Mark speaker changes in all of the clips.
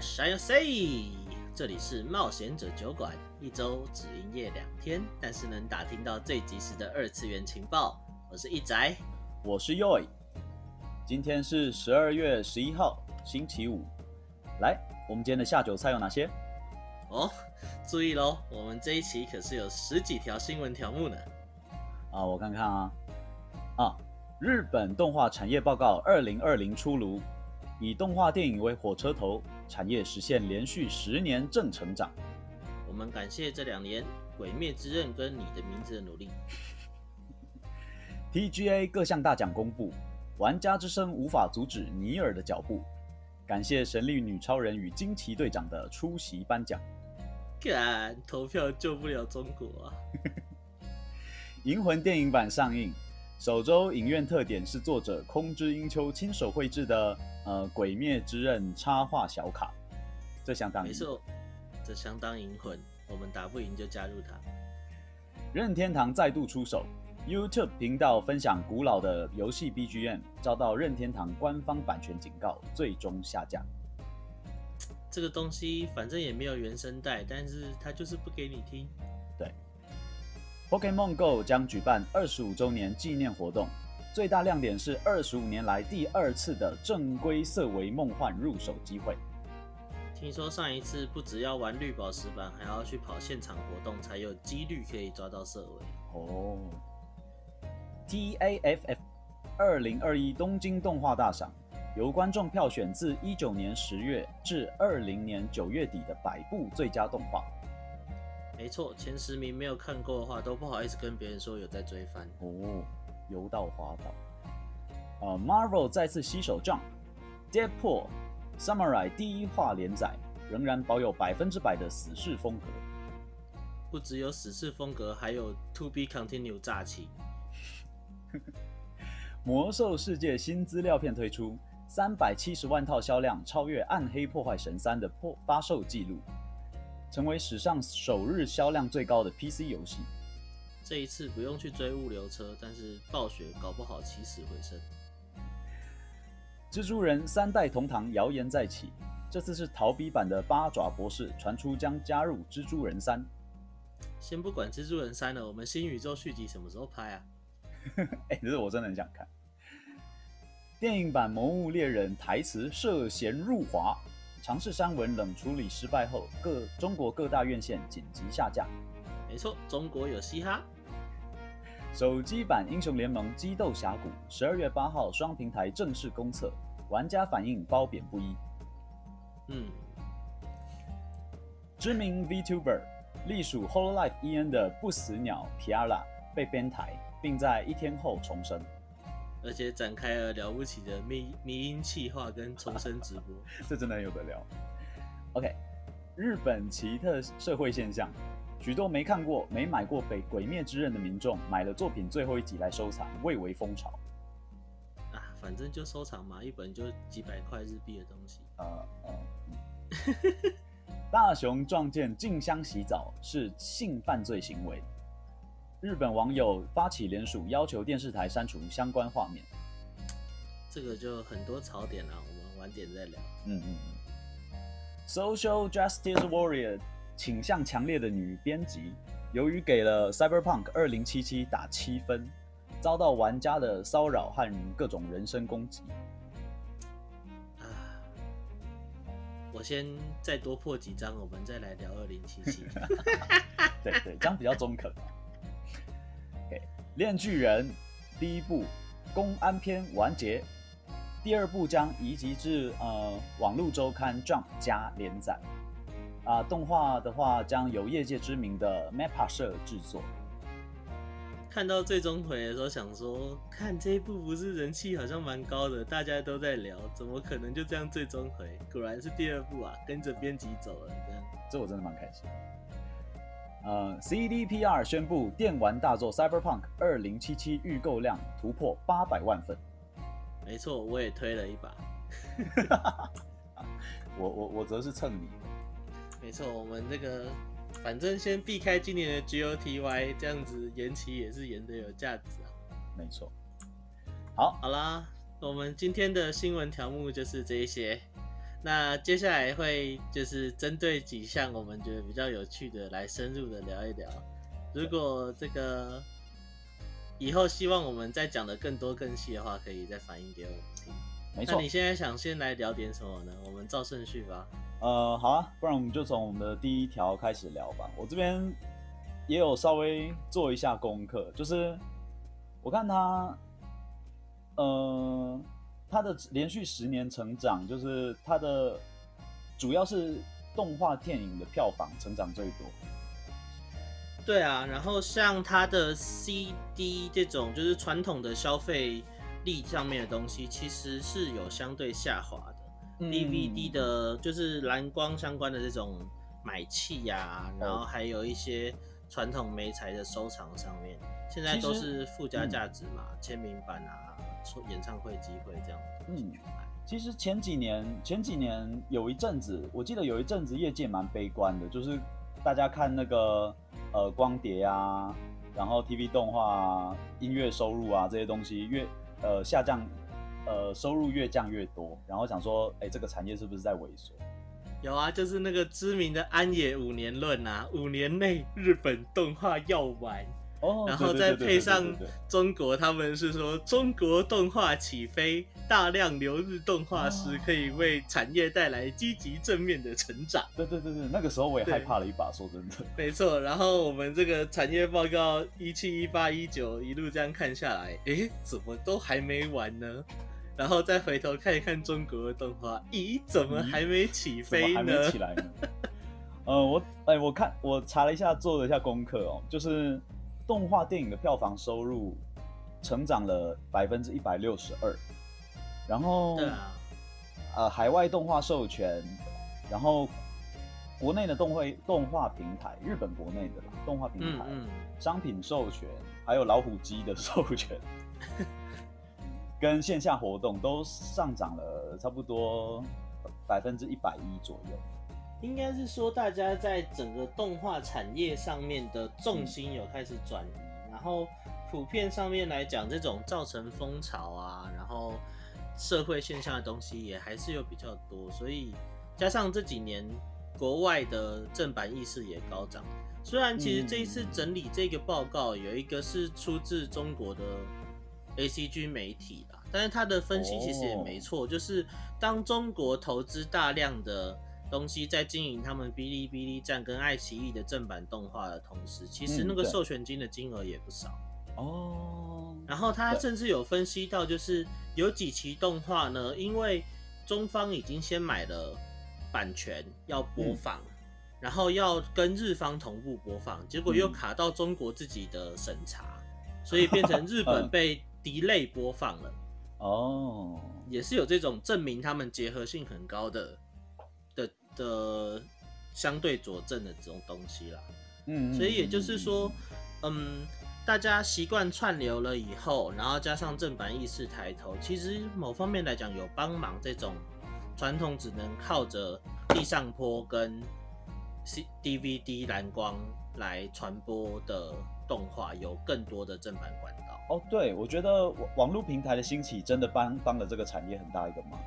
Speaker 1: 啥呀塞？这里是冒险者酒馆，一周只营业两天，但是能打听到最及时的二次元情报。我是一宅，
Speaker 2: 我是 Yoy。今天是十二月十一号，星期五。来，我们今天的下酒菜有哪些？
Speaker 1: 哦，注意喽，我们这一期可是有十几条新闻条目呢。
Speaker 2: 啊，我看看啊，啊，日本动画产业报告二零二零出炉。以动画电影为火车头，产业实现连续十年正成长。
Speaker 1: 我们感谢这两年《鬼灭之刃》跟《你的名字》的努力。
Speaker 2: TGA 各项大奖公布，玩家之声无法阻止尼尔的脚步。感谢神力女超人与惊奇队长的出席颁奖。
Speaker 1: 看，投票救不了中国啊！
Speaker 2: 《银魂》电影版上映。首周影院特点是作者空知英秋亲手绘制的呃《鬼灭之刃》插画小卡，这相当没
Speaker 1: 错，这相当银魂。我们打不赢就加入它。
Speaker 2: 任天堂再度出手，YouTube 频道分享古老的游戏 BGM，遭到任天堂官方版权警告，最终下架。
Speaker 1: 这个东西反正也没有原声带，但是它就是不给你听。
Speaker 2: 对。Pokémon Go 将举办二十五周年纪念活动，最大亮点是二十五年来第二次的正规色违梦幻入手机会。
Speaker 1: 听说上一次不只要玩绿宝石版，还要去跑现场活动才有几率可以抓到色违。
Speaker 2: 哦。TAFF 二零二一东京动画大赏由观众票选自一九年十月至二零年九月底的百部最佳动画。
Speaker 1: 没错，前十名没有看过的话，都不好意思跟别人说有在追番
Speaker 2: 哦。游到滑倒。呃，Marvel 再次携手 Jump，Deadpool Samurai 第一话连载仍然保有百分之百的死侍风格。
Speaker 1: 不只有死侍风格，还有 To Be Continue 诈欺。
Speaker 2: 魔兽世界新资料片推出，三百七十万套销量超越《暗黑破坏神三》的破发售记录。成为史上首日销量最高的 PC 游戏。
Speaker 1: 这一次不用去追物流车，但是暴雪搞不好起死回生。
Speaker 2: 蜘蛛人三代同堂谣言再起，这次是逃避版的八爪博士传出将加入蜘蛛人三。
Speaker 1: 先不管蜘蛛人三了，我们新宇宙续集什么时候拍啊？
Speaker 2: 哎、欸，这是我真的很想看。电影版《魔物猎人》台词涉嫌入华。尝试删文冷处理失败后，各中国各大院线紧急下架。
Speaker 1: 没错，中国有嘻哈。
Speaker 2: 手机版《英雄联盟：激斗峡谷》十二月八号双平台正式公测，玩家反应褒贬不一。
Speaker 1: 嗯，
Speaker 2: 知名 VTuber 隶属 Hololive EN 的不死鸟 Piara 被编台，并在一天后重生。
Speaker 1: 而且展开了了不起的迷迷音气化跟重生直播，
Speaker 2: 这真的有得聊。OK，日本奇特社会现象，许多没看过、没买过《北鬼灭之刃》的民众买了作品最后一集来收藏，蔚为风潮。
Speaker 1: 啊，反正就收藏嘛，一本就几百块日币的东西。
Speaker 2: 呃呃，大雄撞见静香洗澡是性犯罪行为。日本网友发起联署，要求电视台删除相关画面。
Speaker 1: 这个就很多槽点了，我们晚点再聊。
Speaker 2: 嗯嗯嗯。Social Justice Warrior 倾向强烈的女编辑，由于给了 Cyberpunk 2077打七分，遭到玩家的骚扰和各种人身攻击。
Speaker 1: 啊，我先再多破几张，我们再来聊2077。
Speaker 2: 对对，这样比较中肯。《链锯人》第一部公安篇完结，第二部将移籍至呃网络周刊 Jump 加连载。啊、呃，动画的话将由业界知名的 Mappa 社制作。
Speaker 1: 看到最终回的时候，想说看这一部不是人气好像蛮高的，大家都在聊，怎么可能就这样最终回？果然是第二部啊，跟着编辑走了，这样。
Speaker 2: 这我真的蛮开心。呃，CDPR 宣布电玩大作《Cyberpunk 2077》预购量突破八百万份。
Speaker 1: 没错，我也推了一把。
Speaker 2: 我我我则是蹭你。
Speaker 1: 没错，我们这个反正先避开今年的 GOTY，这样子延期也是延的有价值啊。
Speaker 2: 没错。好，
Speaker 1: 好啦，我们今天的新闻条目就是这一些。那接下来会就是针对几项我们觉得比较有趣的来深入的聊一聊。如果这个以后希望我们再讲的更多更细的话，可以再反映给我们听。
Speaker 2: 没错。
Speaker 1: 那你现在想先来聊点什么呢？我们照顺序吧。
Speaker 2: 呃，好啊，不然我们就从我们的第一条开始聊吧。我这边也有稍微做一下功课，就是我看他，呃。他的连续十年成长，就是他的主要是动画电影的票房成长最多。
Speaker 1: 对啊，然后像他的 CD 这种就是传统的消费力上面的东西，其实是有相对下滑的。嗯、DVD 的就是蓝光相关的这种买气呀、啊，然后还有一些传统媒材的收藏上面，现在都是附加价值嘛，签、嗯、名版啊。演唱会机会这样，嗯，
Speaker 2: 其实前几年前几年有一阵子，我记得有一阵子业界蛮悲观的，就是大家看那个呃光碟啊，然后 TV 动画啊、音乐收入啊这些东西越呃下降，呃收入越降越多，然后想说，哎、这个产业是不是在萎缩？
Speaker 1: 有啊，就是那个知名的安野五年论啊，五年内日本动画要完。
Speaker 2: Oh,
Speaker 1: 然后再配上中国，他们是说中国动画起飞，大量留日动画师可以为产业带来积极正面的成长。
Speaker 2: 对对对对，那个时候我也害怕了一把，说真的。
Speaker 1: 没错，然后我们这个产业报告一七一八一九一路这样看下来，诶，怎么都还没完呢？然后再回头看一看中国的动画，咦，怎么还没起飞呢？
Speaker 2: 还没起来呢？呃，我哎，我看我查了一下，做了一下功课哦，就是。动画电影的票房收入成长了百分之一百六十二，然
Speaker 1: 后，
Speaker 2: 呃，海外动画授权，然后国内的动画动画平台，日本国内的动画平台，嗯嗯，商品授权，还有老虎机的授权，跟线下活动都上涨了差不多百分之一百一左右。
Speaker 1: 应该是说，大家在整个动画产业上面的重心有开始转移，然后普遍上面来讲，这种造成风潮啊，然后社会现象的东西也还是有比较多，所以加上这几年国外的正版意识也高涨。虽然其实这一次整理这个报告有一个是出自中国的 ACG 媒体啦，但是他的分析其实也没错，就是当中国投资大量的。东西在经营他们哔哩哔哩站跟爱奇艺的正版动画的同时，其实那个授权金的金额也不少哦。然后他甚至有分析到，就是有几期动画呢，因为中方已经先买了版权要播放，然后要跟日方同步播放，结果又卡到中国自己的审查，所以变成日本 被 delay 播放了。哦，也是有这种证明他们结合性很高的。的相对佐证的这种东西啦，嗯，所以也就是说，嗯，大家习惯串流了以后，然后加上正版意识抬头，其实某方面来讲有帮忙这种传统只能靠着地上坡跟 C DVD 蓝光来传播的动画，有更多的正版管道。
Speaker 2: 哦，对，我觉得网络平台的兴起真的帮帮了这个产业很大一个忙。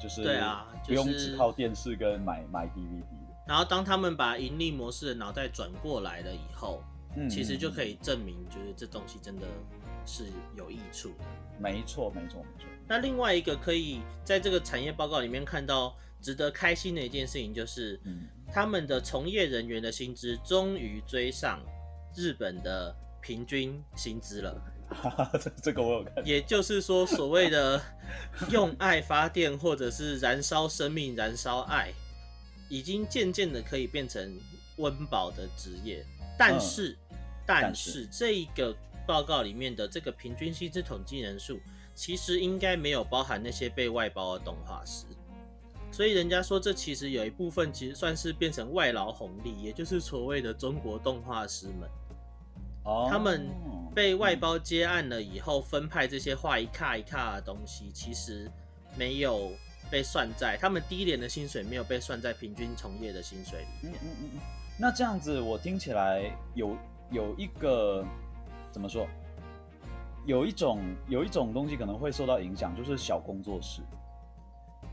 Speaker 2: 就是对啊，不用只靠电视跟买买 DVD。
Speaker 1: 然后当他们把盈利模式的脑袋转过来了以后，嗯，其实就可以证明，就是这东西真的是有益处的。
Speaker 2: 没错，没错，没错。
Speaker 1: 那另外一个可以在这个产业报告里面看到值得开心的一件事情，就是他们的从业人员的薪资终于追上日本的平均薪资了。
Speaker 2: 这 这个我有看，
Speaker 1: 也就是说，所谓的 用爱发电，或者是燃烧生命、燃烧爱，已经渐渐的可以变成温饱的职业。但是，嗯、但是这一个报告里面的这个平均薪资统计人数，其实应该没有包含那些被外包的动画师。所以人家说，这其实有一部分其实算是变成外劳红利，也就是所谓的中国动画师们。他们被外包接案了以后，分派这些画一卡一卡的东西，其实没有被算在他们低廉的薪水，没有被算在平均从业的薪水里面。嗯嗯嗯。
Speaker 2: 那这样子，我听起来有有一个怎么说？有一种有一种东西可能会受到影响，就是小工作室。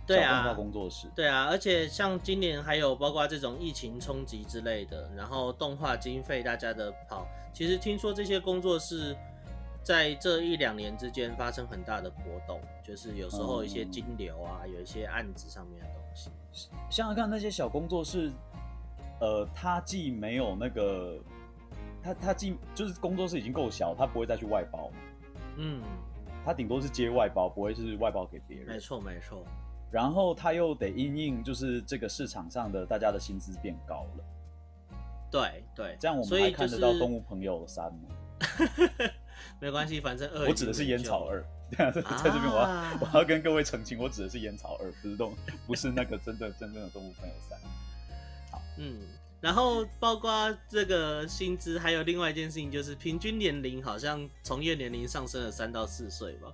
Speaker 1: 对啊，
Speaker 2: 动画工作室。
Speaker 1: 对啊，而且像今年还有包括这种疫情冲击之类的，然后动画经费大家的跑，其实听说这些工作室在这一两年之间发生很大的波动，就是有时候一些金流啊，嗯、有一些案子上面的东西。
Speaker 2: 想想看那些小工作室，呃，他既没有那个，他他既就是工作室已经够小，他不会再去外包嘛。嗯。他顶多是接外包，不会是外包给别人。
Speaker 1: 没错，没错。
Speaker 2: 然后他又得因应，就是这个市场上的大家的薪资变高了。
Speaker 1: 对对，
Speaker 2: 这样我们还看得到《动物朋友三》吗？
Speaker 1: 没关系，反正二。
Speaker 2: 我指的是烟草二。在这边我要、啊、我要跟各位澄清，我指的是烟草二，不是动，不是那个真的真正的《动物朋友三》。好，
Speaker 1: 嗯。然后包括这个薪资，还有另外一件事情，就是平均年龄好像从业年龄上升了三到四岁吧，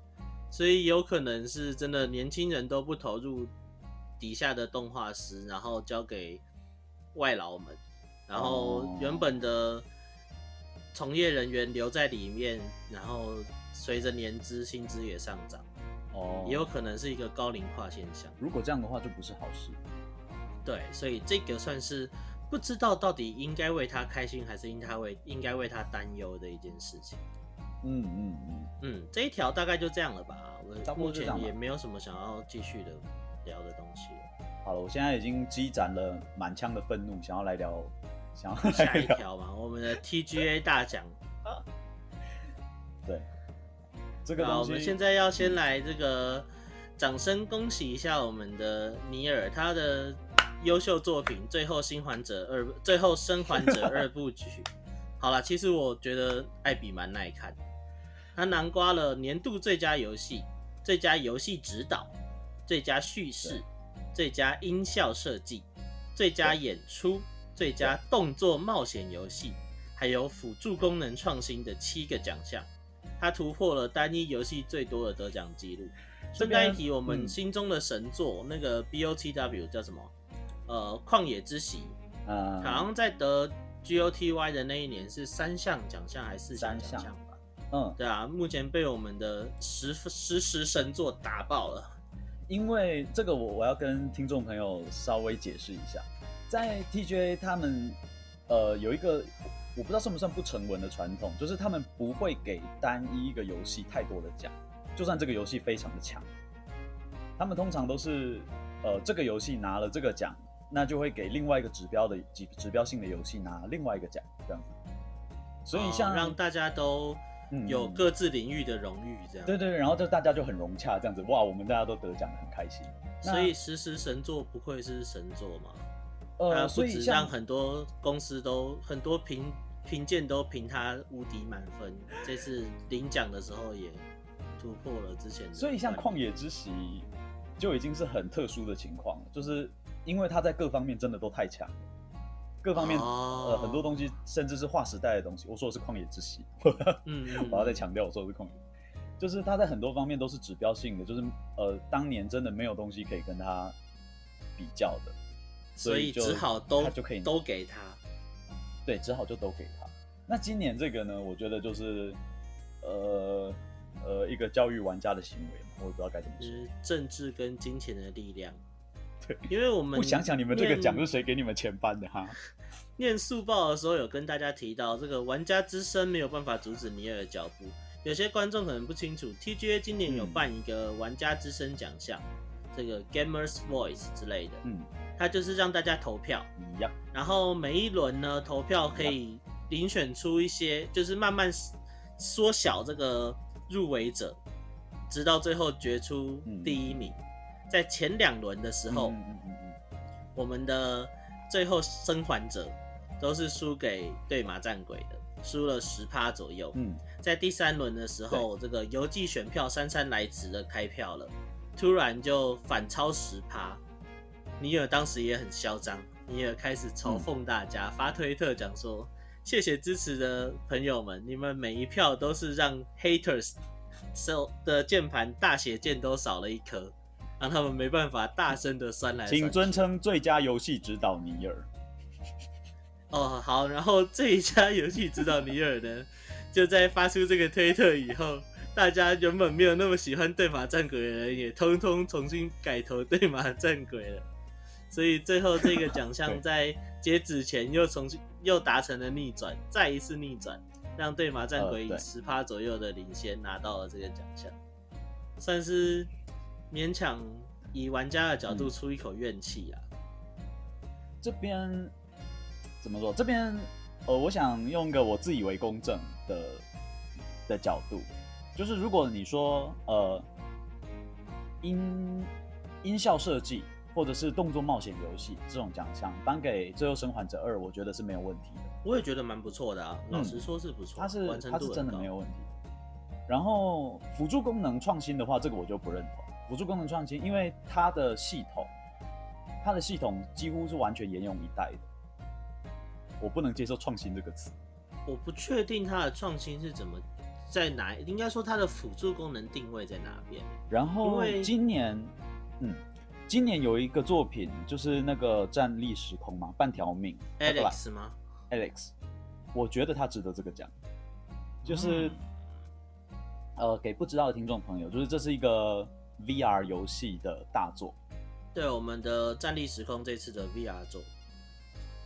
Speaker 1: 所以有可能是真的年轻人都不投入底下的动画师，然后交给外劳们，然后原本的从业人员留在里面，然后随着年资薪资也上涨，哦，也有可能是一个高龄化现象。
Speaker 2: 如果这样的话，就不是好事。
Speaker 1: 对，所以这个算是。不知道到底应该为他开心，还是应他为应该为他担忧的一件事情。
Speaker 2: 嗯嗯嗯
Speaker 1: 嗯，这一条大概就这样了吧。我目前也没有什么想要继续的聊的东西了。
Speaker 2: 好了，我现在已经积攒了满腔的愤怒，想要来聊，想要
Speaker 1: 下一条嘛，我们的 TGA 大
Speaker 2: 奖。对，这个
Speaker 1: 我们现在要先来这个掌声恭喜一下我们的尼尔，他的。优秀作品，最后生还者二，最后生还者二部曲。好了，其实我觉得艾比蛮耐看，他囊括了年度最佳游戏、最佳游戏指导、最佳叙事、最佳音效设计、最佳演出、最佳动作冒险游戏，还有辅助功能创新的七个奖项，他突破了单一游戏最多的得奖记录。顺带一提，我们心中的神作、嗯、那个 BOTW 叫什么？呃，旷野之息，呃，好像在得 GOTY 的那一年是三项奖项还是四项奖项吧？嗯，对啊，目前被我们的实实时神作打爆了。
Speaker 2: 因为这个，我我要跟听众朋友稍微解释一下，在 TGA 他们呃有一个我不知道算不算不成文的传统，就是他们不会给单一一个游戏太多的奖，就算这个游戏非常的强，他们通常都是呃这个游戏拿了这个奖。那就会给另外一个指标的指指标性的游戏拿另外一个奖，这样子。所以像、
Speaker 1: 哦、让大家都有各自领域的荣誉，这样、嗯。
Speaker 2: 对对，然后就大家就很融洽，这样子。哇，我们大家都得奖，很开心。
Speaker 1: 所以实时神作不愧是神作嘛？呃，所以让很多公司都很多评评鉴都评他无敌满分。这次领奖的时候也突破了之前的。
Speaker 2: 所以像旷野之息就已经是很特殊的情况了，就是。因为他在各方面真的都太强了，各方面、oh. 呃很多东西，甚至是划时代的东西。我说的是旷野之息，嗯，我要再强调，我说的是旷野，就是他在很多方面都是指标性的，就是呃当年真的没有东西可以跟他比较的，
Speaker 1: 所以就只好都他就可以都给他，
Speaker 2: 对，只好就都给他。那今年这个呢，我觉得就是呃呃一个教育玩家的行为嘛，我也不知道该怎么说，
Speaker 1: 就是政治跟金钱的力量。因为我们
Speaker 2: 不想想你们这个奖是谁给你们钱颁的哈？
Speaker 1: 念速报的时候有跟大家提到，这个玩家之声没有办法阻止尼尔的脚步。有些观众可能不清楚，TGA 今年有办一个玩家之声奖项，这个 Gamers Voice 之类的，嗯，它就是让大家投票，一样然后每一轮呢投票可以遴选出一些，就是慢慢缩小这个入围者，直到最后决出第一名。在前两轮的时候，嗯嗯嗯嗯、我们的最后生还者都是输给对马战鬼的，输了十趴左右。嗯，在第三轮的时候，这个邮寄选票姗姗来迟的开票了，突然就反超十趴。尼尔当时也很嚣张，尼尔开始嘲讽大家，嗯、发推特讲说：“谢谢支持的朋友们，你们每一票都是让 haters 手的键盘大写键都少了一颗。”让他们没办法大声的酸来酸。
Speaker 2: 请尊称最佳游戏指导尼尔。
Speaker 1: 哦，好，然后最佳游戏指导尼尔呢，就在发出这个推特以后，大家原本没有那么喜欢对马战鬼的人，也通通重新改投对马战鬼了。所以最后这个奖项在截止前又重新又达成了逆转，再一次逆转，让对马战鬼以十趴左右的领先拿到了这个奖项，算是勉强以玩家的角度出一口怨气啊。
Speaker 2: 这边怎么说？这边呃，我想用一个我自以为公正的的角度，就是如果你说呃音音效设计。或者是动作冒险游戏这种奖项颁给《最后生还者二》，我觉得是没有问题的。
Speaker 1: 我也觉得蛮不错的啊，老实说是不错，
Speaker 2: 它是它是真的没有问题。然后辅助功能创新的话，这个我就不认同。辅助功能创新，因为它的系统，它的系统几乎是完全沿用一代的，我不能接受创新这个词。
Speaker 1: 我不确定它的创新是怎么在哪，应该说它的辅助功能定位在哪边。
Speaker 2: 然后今年，嗯。今年有一个作品，就是那个站立时空嘛，半条命
Speaker 1: ，Alex 吗
Speaker 2: ？Alex，我觉得他值得这个奖，就是、嗯、呃，给不知道的听众朋友，就是这是一个 VR 游戏的大作。
Speaker 1: 对，我们的战力时空这次的 VR 作，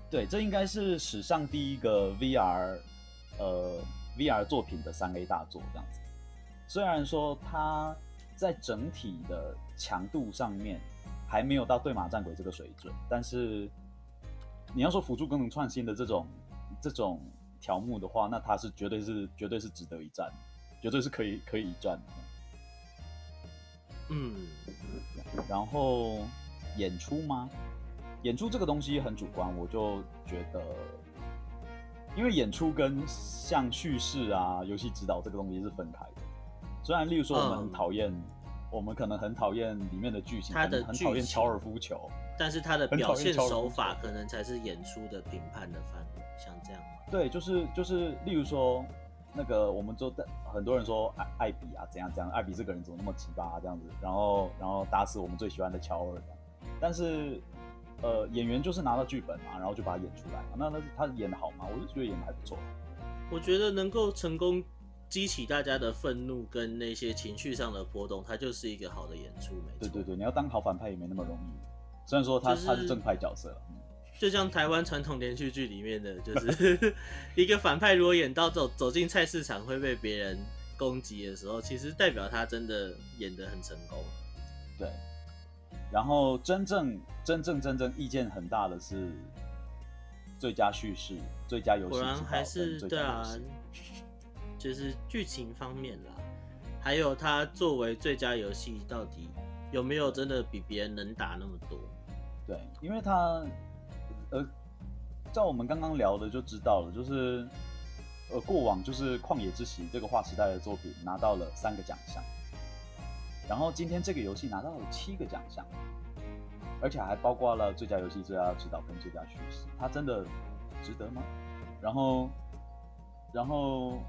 Speaker 2: 对，这应该是史上第一个 VR 呃 VR 作品的三 A 大作这样子。虽然说它在整体的强度上面。还没有到对马战鬼这个水准，但是你要说辅助功能创新的这种这种条目的话，那它是绝对是绝对是值得一战，绝对是可以可以一战的。
Speaker 1: 嗯，
Speaker 2: 然后演出吗？演出这个东西很主观，我就觉得，因为演出跟像叙事啊、游戏指导这个东西是分开的。虽然，例如说我们很讨厌。嗯我们可能很讨厌里面的剧情，
Speaker 1: 他的
Speaker 2: 很讨厌乔尔夫球，
Speaker 1: 但是他的表现手法可能才是演出的评判的范围，像这样。
Speaker 2: 对，就是就是，例如说那个，我们就很多人说艾艾比啊，怎样怎样，艾比这个人怎么那么奇葩这样子，然后然后打死我们最喜欢的乔尔，但是呃，演员就是拿到剧本嘛，然后就把它演出来，那那他演的好吗？我就觉得演的还不错。
Speaker 1: 我觉得能够成功。激起大家的愤怒跟那些情绪上的波动，他就是一个好的演出，没错。
Speaker 2: 对对对，你要当好反派也没那么容易。虽然说他、就是、他是正派角色，
Speaker 1: 就像台湾传统连续剧里面的，就是 一个反派如果演到走走进菜市场会被别人攻击的时候，其实代表他真的演得很成功。
Speaker 2: 对。然后真正真正真正意见很大的是最佳叙事、最佳游戏，果然
Speaker 1: 还是对啊。就是剧情方面啦，还有他作为最佳游戏，到底有没有真的比别人能打那么多？
Speaker 2: 对，因为它，呃，照我们刚刚聊的就知道了，就是，呃，过往就是《旷野之息》这个划时代的作品拿到了三个奖项，然后今天这个游戏拿到了七个奖项，而且还包括了最佳游戏、最佳指导跟最佳叙事，它真的值得吗？然后，然后。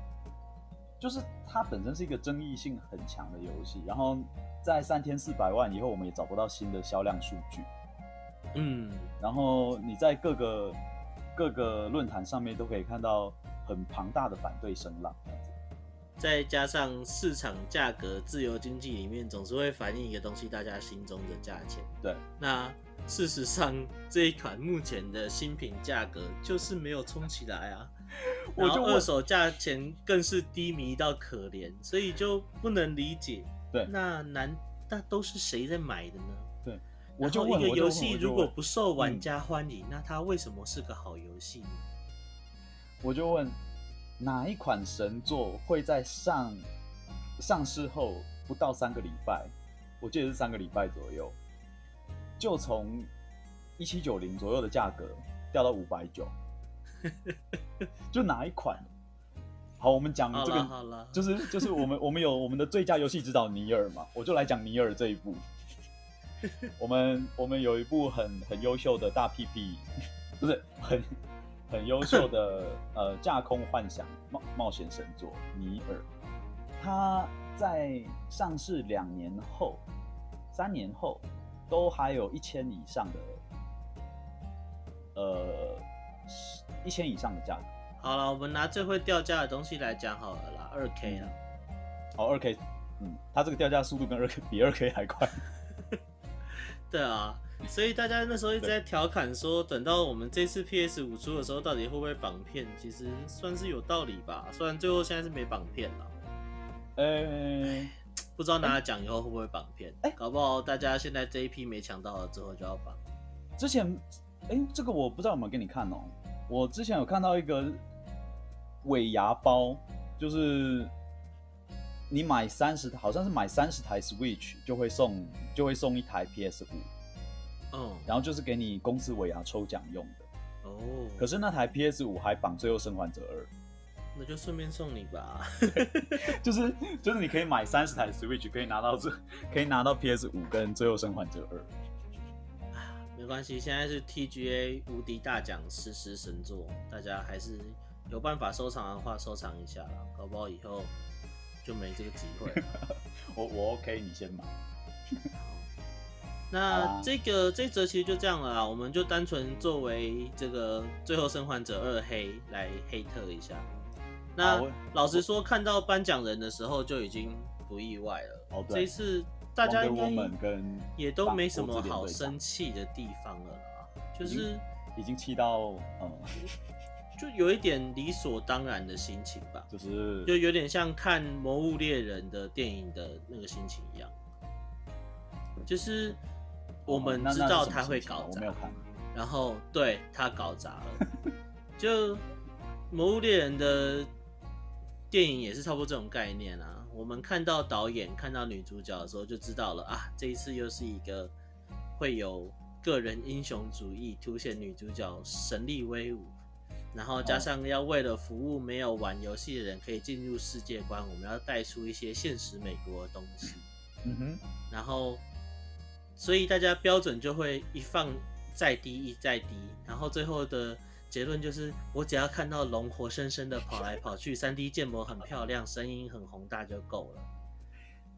Speaker 2: 就是它本身是一个争议性很强的游戏，然后在三天四百万以后，我们也找不到新的销量数据。
Speaker 1: 嗯，
Speaker 2: 然后你在各个各个论坛上面都可以看到很庞大的反对声浪，这样子。
Speaker 1: 再加上市场价格自由经济里面总是会反映一个东西，大家心中的价钱。
Speaker 2: 对，
Speaker 1: 那事实上这一款目前的新品价格就是没有冲起来啊。我就二手价钱更是低迷到可怜，所以就不能理解。
Speaker 2: 对，
Speaker 1: 那难那都是谁在买的呢？
Speaker 2: 对，
Speaker 1: 我就问一个游戏如果不受玩家欢迎，那它为什么是个好游戏呢？
Speaker 2: 我就问，哪一款神作会在上上市后不到三个礼拜，我记得是三个礼拜左右，就从一七九零左右的价格掉到五百九。就哪一款？好，我们讲这个，
Speaker 1: 好了，
Speaker 2: 就是就是我们我们有我们的最佳游戏指导尼尔嘛，我就来讲尼尔这一部。我们我们有一部很很优秀的大屁屁，不是很很优秀的呃架空幻想冒冒险神作尼尔，它在上市两年后、三年后都还有一千以上的呃。一千以上的价格。
Speaker 1: 好了，我们拿最会掉价的东西来讲好了啦，二 K 啊。
Speaker 2: 哦，二 K，嗯，它这个掉价速度跟二 K 比二 K 还快。
Speaker 1: 对啊，所以大家那时候一直在调侃说，等到我们这次 PS 五出的时候，到底会不会绑片？其实算是有道理吧。虽然最后现在是没绑片了。呃、欸，不知道拿奖以后会不会绑片？哎、欸，搞不好大家现在这一批没抢到了，之后就要绑。
Speaker 2: 之前，哎、欸，这个我不知道有没有给你看哦、喔。我之前有看到一个尾牙包，就是。你买三十，好像是买三十台 Switch 就会送，就会送一台 PS 五，嗯，然后就是给你公司尾牙抽奖用的，哦。可是那台 PS 五还绑《最后生还者二》，
Speaker 1: 那就顺便送你吧。
Speaker 2: 就是就是你可以买三十台 Switch，可以拿到这，可以拿到 PS 五跟《最后生还者二》。
Speaker 1: 没关系，现在是 TGA 无敌大奖实时神作，大家还是有办法收藏的话收藏一下啦，搞不好以后。就没这个机会
Speaker 2: 我我 OK，你先买。
Speaker 1: 那这个这则其实就这样了啦，我们就单纯作为这个《最后生还者二黑》来黑特一下。那老实说，看到颁奖人的时候就已经不意外了。哦，这一次大家应该也都没什么好生气的地方了啦，就是
Speaker 2: 已经气到嗯。
Speaker 1: 就有一点理所当然的心情吧，
Speaker 2: 就是
Speaker 1: 就有点像看《魔物猎人》的电影的那个心情一样，就是我们知道他会搞砸，然后对他搞砸了。就《魔物猎人》的电影也是差不多这种概念啊。我们看到导演看到女主角的时候，就知道了啊，这一次又是一个会有个人英雄主义，凸显女主角神力威武。然后加上要为了服务没有玩游戏的人可以进入世界观，我们要带出一些现实美国的东西。嗯哼。然后，所以大家标准就会一放再低一再低，然后最后的结论就是，我只要看到龙活生生的跑来跑去，3D 建模很漂亮，声音很宏大就够了。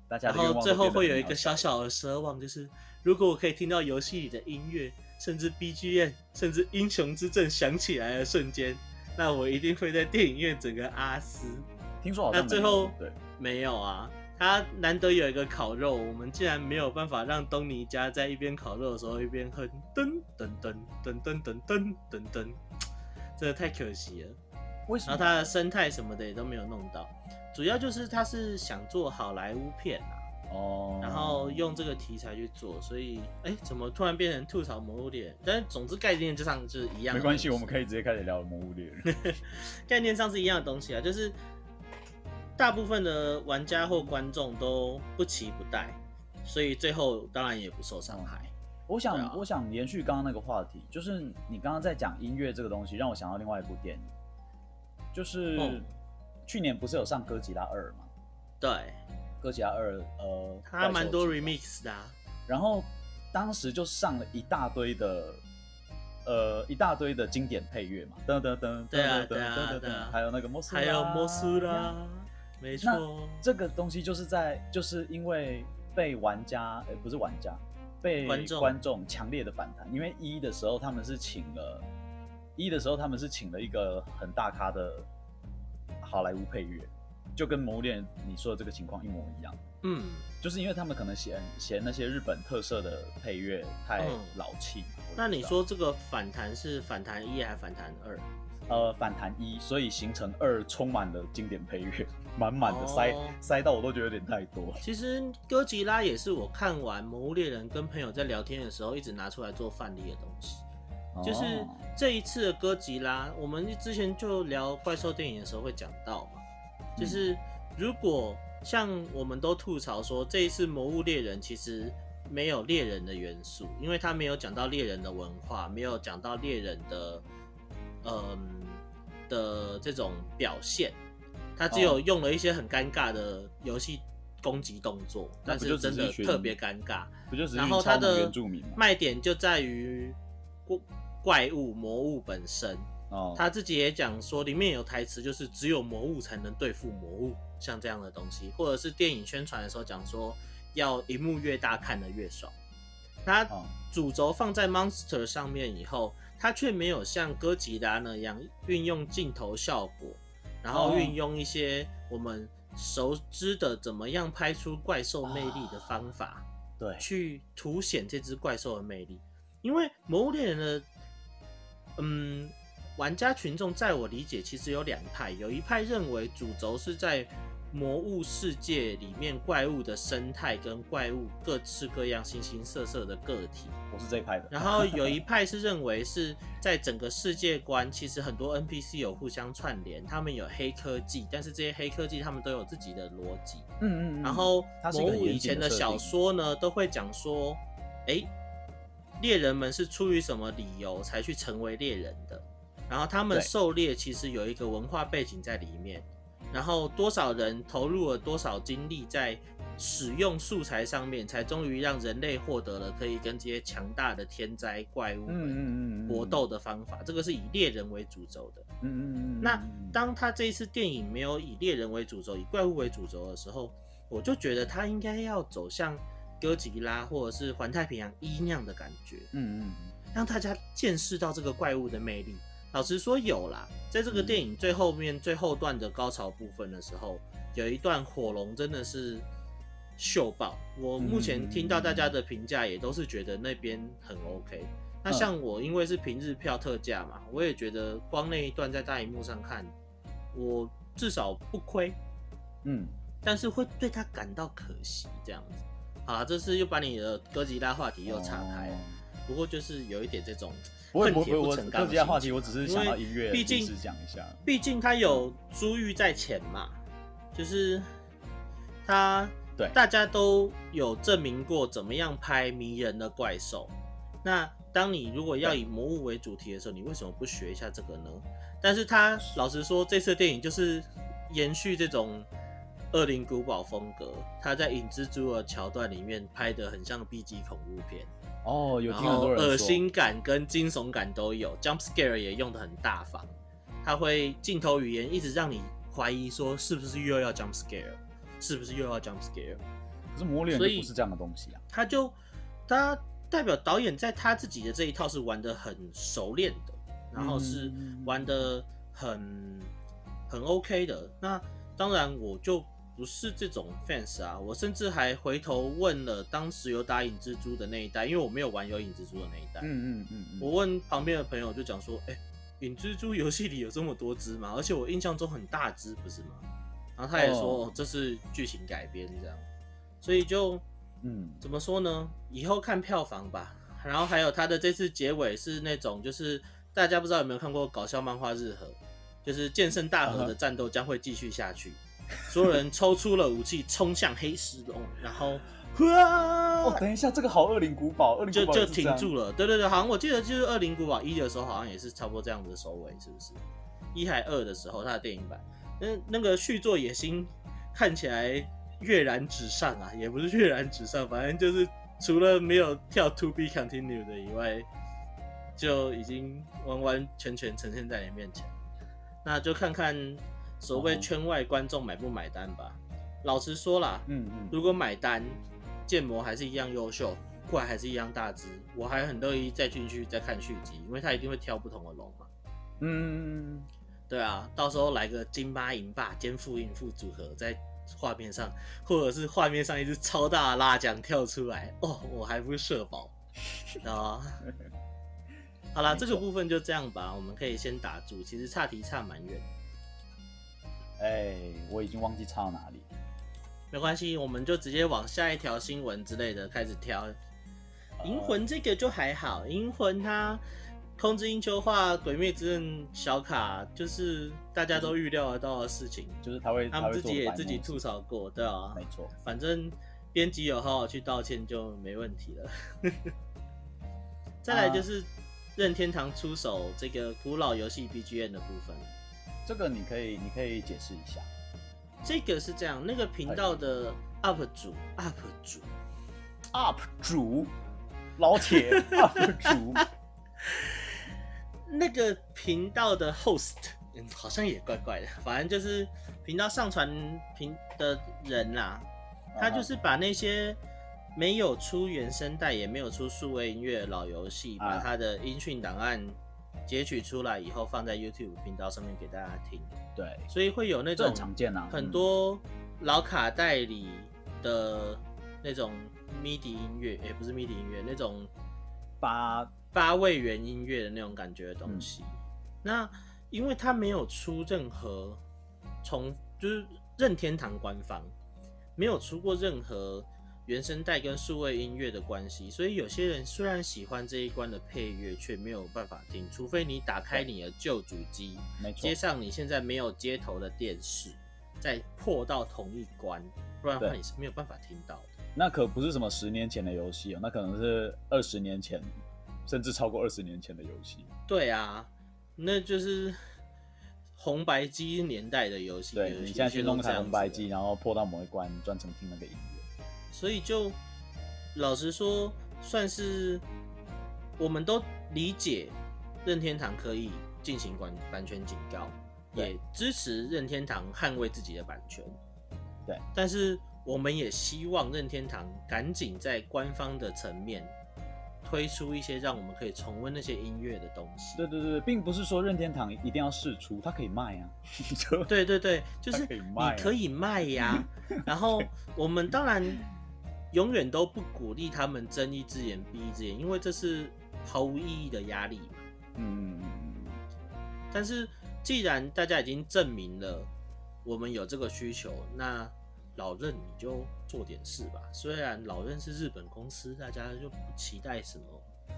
Speaker 1: 大家。然后最后会有一个小小的奢望，就是如果我可以听到游戏里的音乐。甚至 BGM，甚至英雄之阵响起来的瞬间，那我一定会在电影院整个阿斯。
Speaker 2: 听说好像
Speaker 1: 那最后
Speaker 2: 对
Speaker 1: 没有啊，他难得有一个烤肉，我们竟然没有办法让东尼家在一边烤肉的时候一边哼噔噔噔噔噔噔噔噔噔，真的太可惜了。
Speaker 2: 为什么？
Speaker 1: 然后他的生态什么的也都没有弄到，主要就是他是想做好莱坞片啊。哦，然后用这个题材去做，所以哎，怎么突然变成吐槽魔物猎人？但是总之概念上就是一样。
Speaker 2: 没关系，我们可以直接开始聊魔物猎人。
Speaker 1: 概念上是一样的东西啊，就是大部分的玩家或观众都不期不待，所以最后当然也不受伤害。
Speaker 2: 我想，啊、我想延续刚刚那个话题，就是你刚刚在讲音乐这个东西，让我想到另外一部电影，就是、嗯、去年不是有上哥吉拉二吗？
Speaker 1: 对。
Speaker 2: 哥吉拉二，呃，
Speaker 1: 它蛮多 remix 的，啊，
Speaker 2: 然后当时就上了一大堆的，呃，一大堆的经典配乐嘛，噔噔噔，
Speaker 1: 对啊对啊对啊，
Speaker 2: 还有那个摩斯，
Speaker 1: 还有摩斯拉，没错，
Speaker 2: 这个东西就是在，就是因为被玩家，哎，不是玩家，被观众强烈的反弹，因为一的时候他们是请了，一的时候他们是请了一个很大咖的好莱坞配乐。就跟《魔物猎人》你说的这个情况一模一样，嗯，就是因为他们可能嫌嫌那些日本特色的配乐太老气。嗯。
Speaker 1: 那你说这个反弹是反弹一还是反弹二？
Speaker 2: 呃，反弹一，所以形成二充满了经典配乐，满满的塞、哦、塞到我都觉得有点太多。
Speaker 1: 其实哥吉拉也是我看完《魔物猎人》跟朋友在聊天的时候一直拿出来做范例的东西。哦、就是这一次的哥吉拉，我们之前就聊怪兽电影的时候会讲到嘛。就是如果像我们都吐槽说，这一次《魔物猎人》其实没有猎人的元素，因为他没有讲到猎人的文化，没有讲到猎人的嗯的这种表现，他只有用了一些很尴尬的游戏攻击动作，但是真的特别尴尬。然后他的卖点就在于怪怪物魔物本身。哦，他自己也讲说，里面有台词，就是只有魔物才能对付魔物，像这样的东西，或者是电影宣传的时候讲说，要荧幕越大看得越爽。他主轴放在 Monster 上面以后，他却没有像哥吉拉那样运用镜头效果，然后运用一些我们熟知的怎么样拍出怪兽魅力的方法，
Speaker 2: 对，
Speaker 1: 去凸显这只怪兽的魅力。因为《魔物猎人》的，嗯，玩家群众在我理解，其实有两派，有一派认为主轴是在。魔物世界里面怪物的生态跟怪物各式各样、形形色色的个体，
Speaker 2: 我是这一派的。
Speaker 1: 然后有一派是认为是在整个世界观，其实很多 NPC 有互相串联，他们有黑科技，但是这些黑科技他们都有自己的逻辑。
Speaker 2: 嗯，嗯嗯。
Speaker 1: 然后魔物以前的小说呢，都会讲说，哎，猎人们是出于什么理由才去成为猎人的？然后他们狩猎其实有一个文化背景在里面。然后多少人投入了多少精力在使用素材上面，才终于让人类获得了可以跟这些强大的天灾怪物搏斗的方法。这个是以猎人为主轴的。嗯嗯嗯。那当他这一次电影没有以猎人为主轴，以怪物为主轴的时候，我就觉得他应该要走向哥吉拉或者是环太平洋一那样的感觉。嗯嗯。让大家见识到这个怪物的魅力。老实说有啦，在这个电影最后面最后段的高潮部分的时候，有一段火龙真的是秀爆。我目前听到大家的评价也都是觉得那边很 OK。那像我因为是平日票特价嘛，我也觉得光那一段在大荧幕上看，我至少不亏。嗯，但是会对他感到可惜这样子。好啦，这次又把你的哥吉拉话题又岔开了。不过就是有一点这种。不会不会，我这些话题我只是想要音乐，毕竟讲一下，毕竟他有珠玉在前嘛，就是他对大家都有证明过怎么样拍迷人的怪兽。那当你如果要以魔物为主题的时候，你为什么不学一下这个呢？但是他老实说，这次电影就是延续这种恶灵古堡风格，他在影蜘蛛的桥段里面拍的很像 B 级恐怖片。哦，有听很多人说，恶心感跟惊悚感都有，jump scare 也用的很大方，他会镜头语言一直让你怀疑说是不是又要 jump scare，是不是又要 jump scare？
Speaker 2: 可是魔猎就不是这样的东西啊，
Speaker 1: 他就他代表导演在他自己的这一套是玩的很熟练的，然后是玩的很很 OK 的，那当然我就。不是这种 fans 啊，我甚至还回头问了当时有打影蜘蛛的那一代，因为我没有玩有影蜘蛛的那一代。嗯嗯嗯。我问旁边的朋友就讲说，哎、欸，影蜘蛛游戏里有这么多只吗？而且我印象中很大只，不是吗？然后他也说，哦，这是剧情改编这样。所以就，嗯，怎么说呢？以后看票房吧。然后还有他的这次结尾是那种，就是大家不知道有没有看过搞笑漫画日和，就是剑圣大和的战斗将会继续下去。所有人抽出了武器，冲向黑石龙，然后，
Speaker 2: 哦，等一下，这个好恶灵古堡，恶灵
Speaker 1: 古堡就就停住了。对对对，好像我记得就是恶灵古堡一的时候，好像也是差不多这样子的收尾，是不是？一还二的时候，它的电影版，那那个续作野心看起来跃然纸上啊，也不是跃然纸上，反正就是除了没有跳 To Be Continued 的以外，就已经完完全全呈现在你面前。那就看看。所谓圈外观众买不买单吧？老实说啦，嗯嗯，如果买单，建模还是一样优秀，怪还是一样大只，我还很乐意再进去再看续集，因为他一定会挑不同的龙嘛。嗯，对啊，到时候来个金巴银霸兼负应付组合在画面上，或者是画面上一只超大的辣酱跳出来，哦，我还不是社保，知道吗？好啦，这个部分就这样吧，我们可以先打住，其实差题差蛮远。
Speaker 2: 哎、欸，我已经忘记插到哪里。
Speaker 1: 没关系，我们就直接往下一条新闻之类的开始挑。银魂这个就还好，银魂它空之英秋画鬼灭之刃小卡，就是大家都预料得到的事情，
Speaker 2: 就是他会，
Speaker 1: 他们自己也自己吐槽过，对啊，
Speaker 2: 没错，
Speaker 1: 反正编辑有好好去道歉就没问题了。再来就是任天堂出手这个古老游戏 BGM 的部分。
Speaker 2: 这个你可以，你可以解释一下。
Speaker 1: 这个是这样，那个频道的 UP 主，UP 主
Speaker 2: ，UP 主，老铁，UP 主，
Speaker 1: 那个频道的 host，嗯，好像也怪怪的，反正就是频道上传频的人啦、啊，他就是把那些没有出原声带，也没有出数位音乐老游戏，把他的音讯档案。截取出来以后放在 YouTube 频道上面给大家听，
Speaker 2: 对，
Speaker 1: 所以会有那种
Speaker 2: 很常见啊，
Speaker 1: 很多老卡带里的那种 MIDI 音乐，也、欸、不是 MIDI 音乐，那种
Speaker 2: 八
Speaker 1: 八位元音乐的那种感觉的东西。嗯、那因为它没有出任何从，就是任天堂官方没有出过任何。原声带跟数位音乐的关系，所以有些人虽然喜欢这一关的配乐，却没有办法听，除非你打开你的旧主机，接上你现在没有接头的电视，再破到同一关，不然的话你是没有办法听到的。
Speaker 2: 那可不是什么十年前的游戏哦，那可能是二十年前，甚至超过二十年前的游戏。
Speaker 1: 对啊，那就是红白机年代的游戏。
Speaker 2: 对，你现在去弄台红白机，然后破到某一关，专程听那个音乐。
Speaker 1: 所以就老实说，算是我们都理解任天堂可以进行管版权警告，也支持任天堂捍卫自己的版权。
Speaker 2: 对，
Speaker 1: 但是我们也希望任天堂赶紧在官方的层面推出一些让我们可以重温那些音乐的东西。
Speaker 2: 对对对，并不是说任天堂一定要试出，它可以卖啊。
Speaker 1: 对对对，就是你可以卖呀。然后我们当然。永远都不鼓励他们睁一只眼闭一只眼，因为这是毫无意义的压力嘛。嗯。但是既然大家已经证明了我们有这个需求，那老任你就做点事吧。虽然老任是日本公司，大家就不期待什么。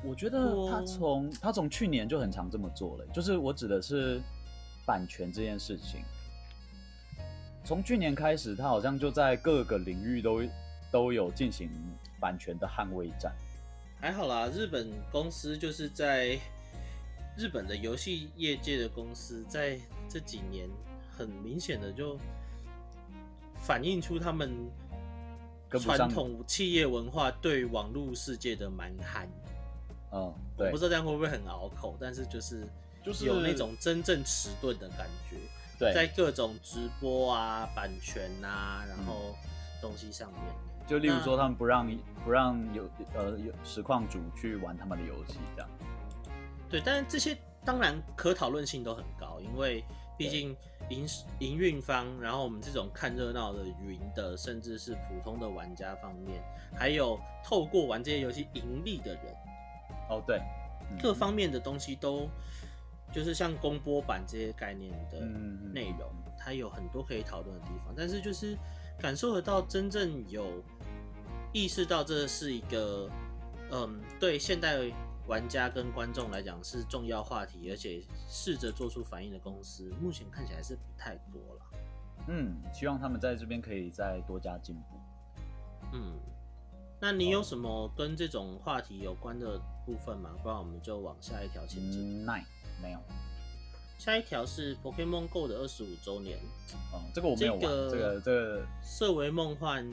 Speaker 2: 我觉得他从他从去年就很常这么做了，就是我指的是版权这件事情。从去年开始，他好像就在各个领域都。都有进行版权的捍卫战，
Speaker 1: 还好啦。日本公司就是在日本的游戏业界的公司，在这几年很明显的就反映出他们传统企业文化对网络世界的蛮悍。
Speaker 2: 嗯，
Speaker 1: 我不知道这样会不会很拗口，但是就是就是有那种真正迟钝的感觉。
Speaker 2: 对，
Speaker 1: 在各种直播啊、版权啊，然后东西上面。嗯
Speaker 2: 就例如说，他们不让不让有呃有实况主去玩他们的游戏，这样。
Speaker 1: 对，但是这些当然可讨论性都很高，因为毕竟营营运方，然后我们这种看热闹的云的，甚至是普通的玩家方面，还有透过玩这些游戏盈利的人，
Speaker 2: 哦对，
Speaker 1: 各方面的东西都就是像公播版这些概念的内容，它有很多可以讨论的地方，但是就是感受得到真正有。意识到这是一个，嗯，对现代玩家跟观众来讲是重要话题，而且试着做出反应的公司，目前看起来是不太多了。
Speaker 2: 嗯，希望他们在这边可以再多加进步。
Speaker 1: 嗯，那你有什么跟这种话题有关的部分吗？不然我们就往下一条前进。
Speaker 2: Nine，没有。
Speaker 1: 下一条是 Pokemon Go 的二十五周年。
Speaker 2: 哦，这个我没有玩。这个这个这个
Speaker 1: 色为梦幻。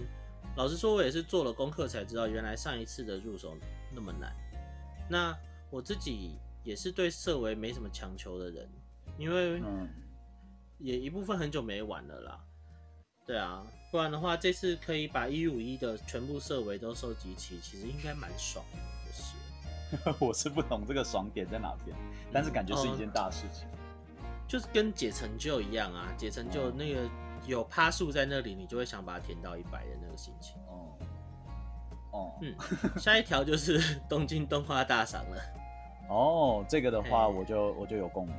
Speaker 1: 老实说，我也是做了功课才知道，原来上一次的入手那么难。那我自己也是对色违没什么强求的人，因为也一部分很久没玩了啦。对啊，不然的话，这次可以把一五一的全部色违都收集齐，其实应该蛮爽的。
Speaker 2: 是，我是不懂这个爽点在哪边，但是感觉是一件大事情。
Speaker 1: 嗯，就是跟解成就一样啊，解成就那个。有趴数在那里，你就会想把它填到一百的那个心情。哦，哦，嗯，下一条就是东京动画大赏了。
Speaker 2: 哦，这个的话，我就我就有共鸣。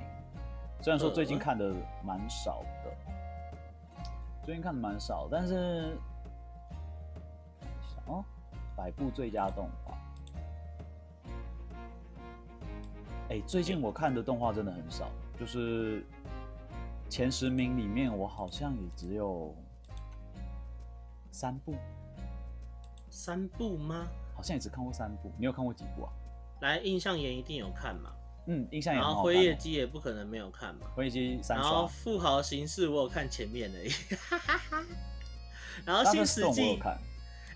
Speaker 2: 虽然说最近看的蛮少的，呃、最近看的蛮少，但是，哦，百部最佳动画。哎、欸，最近我看的动画真的很少，就是。前十名里面，我好像也只有三部，
Speaker 1: 三部吗？
Speaker 2: 好像也只看过三部。你有看过几部啊？
Speaker 1: 来，印象岩一定有看嘛？
Speaker 2: 嗯，印象岩。
Speaker 1: 然后辉夜姬也不可能没有看嘛？
Speaker 2: 辉夜姬三。
Speaker 1: 然后富豪形式我有看前面的，然后新世纪，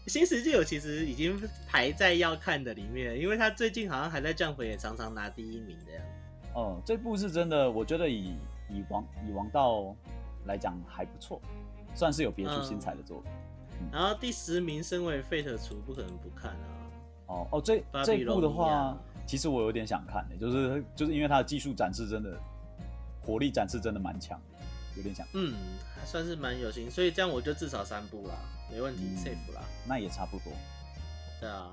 Speaker 1: 新世纪我其实已经排在要看的里面，因为他最近好像还在 Jump 也常常拿第一名的样子。
Speaker 2: 哦，这部是真的，我觉得以。以王以王道来讲还不错，算是有别出心裁的作品。
Speaker 1: 然后第十名，身为 Fate 厨不可能不看啊。
Speaker 2: 哦哦，这这一部的话，其实我有点想看的，就是就是因为它的技术展示真的，火力展示真的蛮强的，有点想。
Speaker 1: 嗯，还算是蛮有心，所以这样我就至少三部啦，没问题、嗯、，safe 啦。
Speaker 2: 那也差不多。
Speaker 1: 对啊。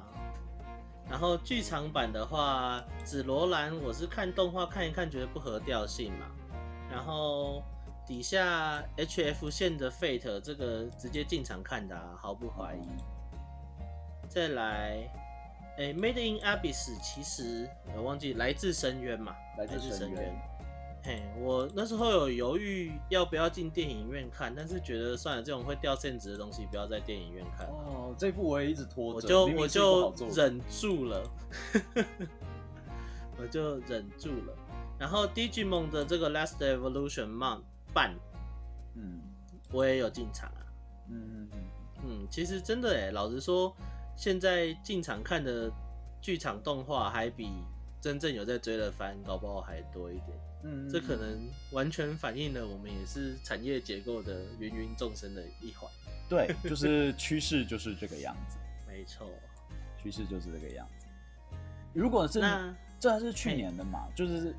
Speaker 1: 然后剧场版的话，紫罗兰我是看动画看一看，觉得不合调性嘛。然后底下 HF 线的 Fate 这个直接进场看的、啊，毫不怀疑。再来，哎，Made in Abyss 其实我忘记来自深渊嘛，来自深渊。嘿，我那时候有犹豫要不要进电影院看，但是觉得算了，这种会掉线值的东西不要在电影院看。
Speaker 2: 哦，这部我也一直拖着，
Speaker 1: 我就 我就忍住了，我就忍住了。然后 Digimon 的这个 Last Evolution 慢半，嗯，我也有进场啊。嗯嗯嗯嗯，其实真的哎，老实说，现在进场看的剧场动画还比真正有在追的番搞不好还多一点。嗯，这可能完全反映了我们也是产业结构的芸芸众生的一环。
Speaker 2: 对，就是趋势就是这个样子。
Speaker 1: 没错，
Speaker 2: 趋势就是这个样子。如果是那这还是去年的嘛，就是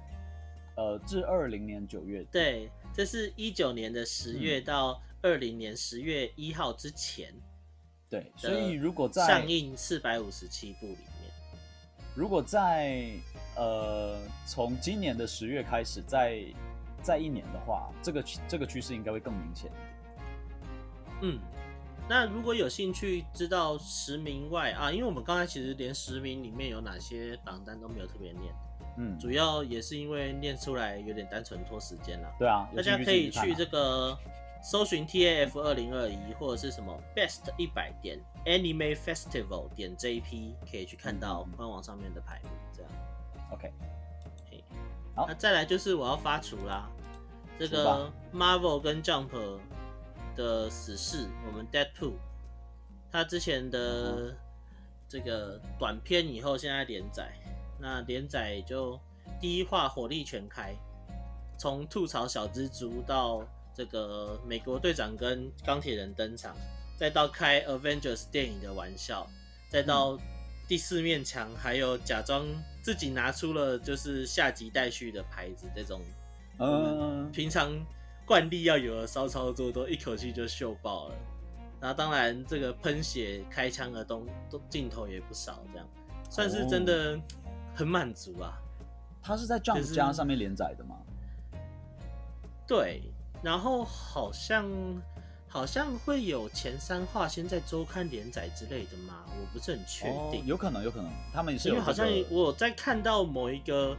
Speaker 2: 呃，至二零年九月。
Speaker 1: 对，这是一九年的十月到二零年十月一号之前。
Speaker 2: 对，所以如果在
Speaker 1: 上映四百五十七部里面，
Speaker 2: 如果在。呃，从今年的十月开始，再再一年的话，这个这个趋势应该会更明显。
Speaker 1: 嗯，那如果有兴趣知道十名外啊，因为我们刚才其实连十名里面有哪些榜单都没有特别念，嗯，主要也是因为念出来有点单纯拖时间了。
Speaker 2: 对啊，
Speaker 1: 大家可以去这个搜寻 TAF 二零二一或者是什么 Best 一百点 Anime Festival 点 JP，可以去看到官网上面的排名。这样。
Speaker 2: OK，
Speaker 1: 好，那再来就是我要发厨啦。这个 Marvel 跟 Jump 的死侍，我们 Deadpool，他之前的这个短片以后现在连载，那连载就第一话火力全开，从吐槽小蜘蛛到这个美国队长跟钢铁人登场，再到开 Avengers 电影的玩笑，再到第四面墙，还有假装。自己拿出了就是下集待续的牌子，这种，嗯，平常惯例要有的骚操作都一口气就秀爆了。然后当然这个喷血开枪的东镜头也不少，这样算是真的很满足啊。
Speaker 2: 他是在 Jump 加上面连载的吗？
Speaker 1: 对，然后好像。好像会有前三话先在周刊连载之类的嘛？我不是很确定。
Speaker 2: 哦，有可能，有可能，他们也是。
Speaker 1: 因为好像我在看到某一个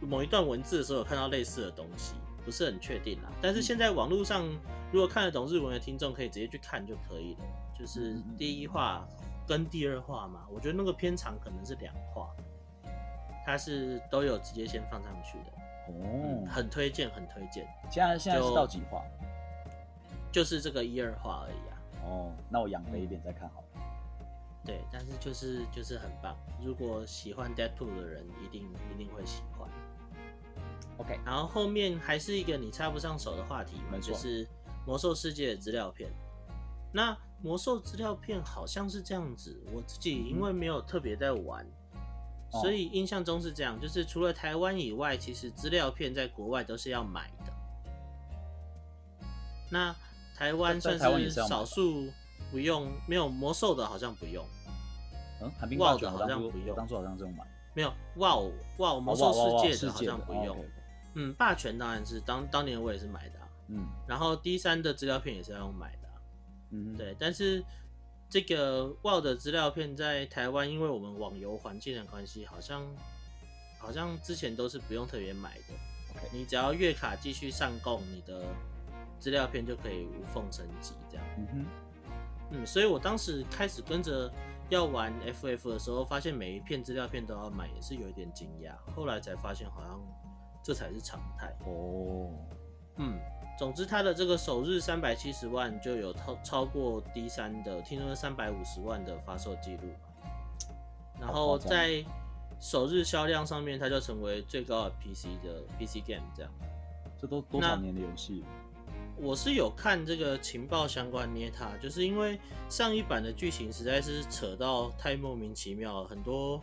Speaker 1: 某一段文字的时候，有看到类似的东西，不是很确定啦。但是现在网络上，如果看得懂日文的听众，可以直接去看就可以了。就是第一话跟第二话嘛，我觉得那个片长可能是两话，它是都有直接先放上去的。哦，嗯、很推荐，很推荐。
Speaker 2: 现在现在是到几话？
Speaker 1: 就是这个一二话而已啊。
Speaker 2: 哦，那我养肥一点再看好了。
Speaker 1: 对，但是就是就是很棒。如果喜欢 Deadpool 的人，一定一定会喜欢。OK，然后后面还是一个你插不上手的话题嘛，就是魔兽世界的资料片。那魔兽资料片好像是这样子，我自己因为没有特别在玩，嗯，所以印象中是这样，就是除了台湾以外，其实资料片在国外都是要买的。那台湾算是少数不用，没有魔兽的，好像不用。
Speaker 2: 嗯，寒冰
Speaker 1: 霸的好像不用。
Speaker 2: 当初好像这种买。
Speaker 1: 没有，哇哦哇哦，魔兽世界的好像不用。嗯，霸权当然是当当年我也是买的。嗯。然后 D 三的资料片也是要用买的。嗯。对，但是这个 WoW 的资料片在台湾，因为我们网游环境的关系，好像好像之前都是不用特别买的。你只要月卡继续上供，你的。资料片就可以无缝升级，这样。嗯哼，嗯，所以我当时开始跟着要玩 FF 的时候，发现每一片资料片都要买，也是有一点惊讶。后来才发现，好像这才是常态。哦，嗯，总之它的这个首日三百七十万就有超超过 D 三的，听说三百五十万的发售记录。然后在首日销量上面，它就成为最高的 PC 的 PC game，这样。
Speaker 2: 这都多少年的游戏？
Speaker 1: 我是有看这个情报相关捏他，就是因为上一版的剧情实在是扯到太莫名其妙了，很多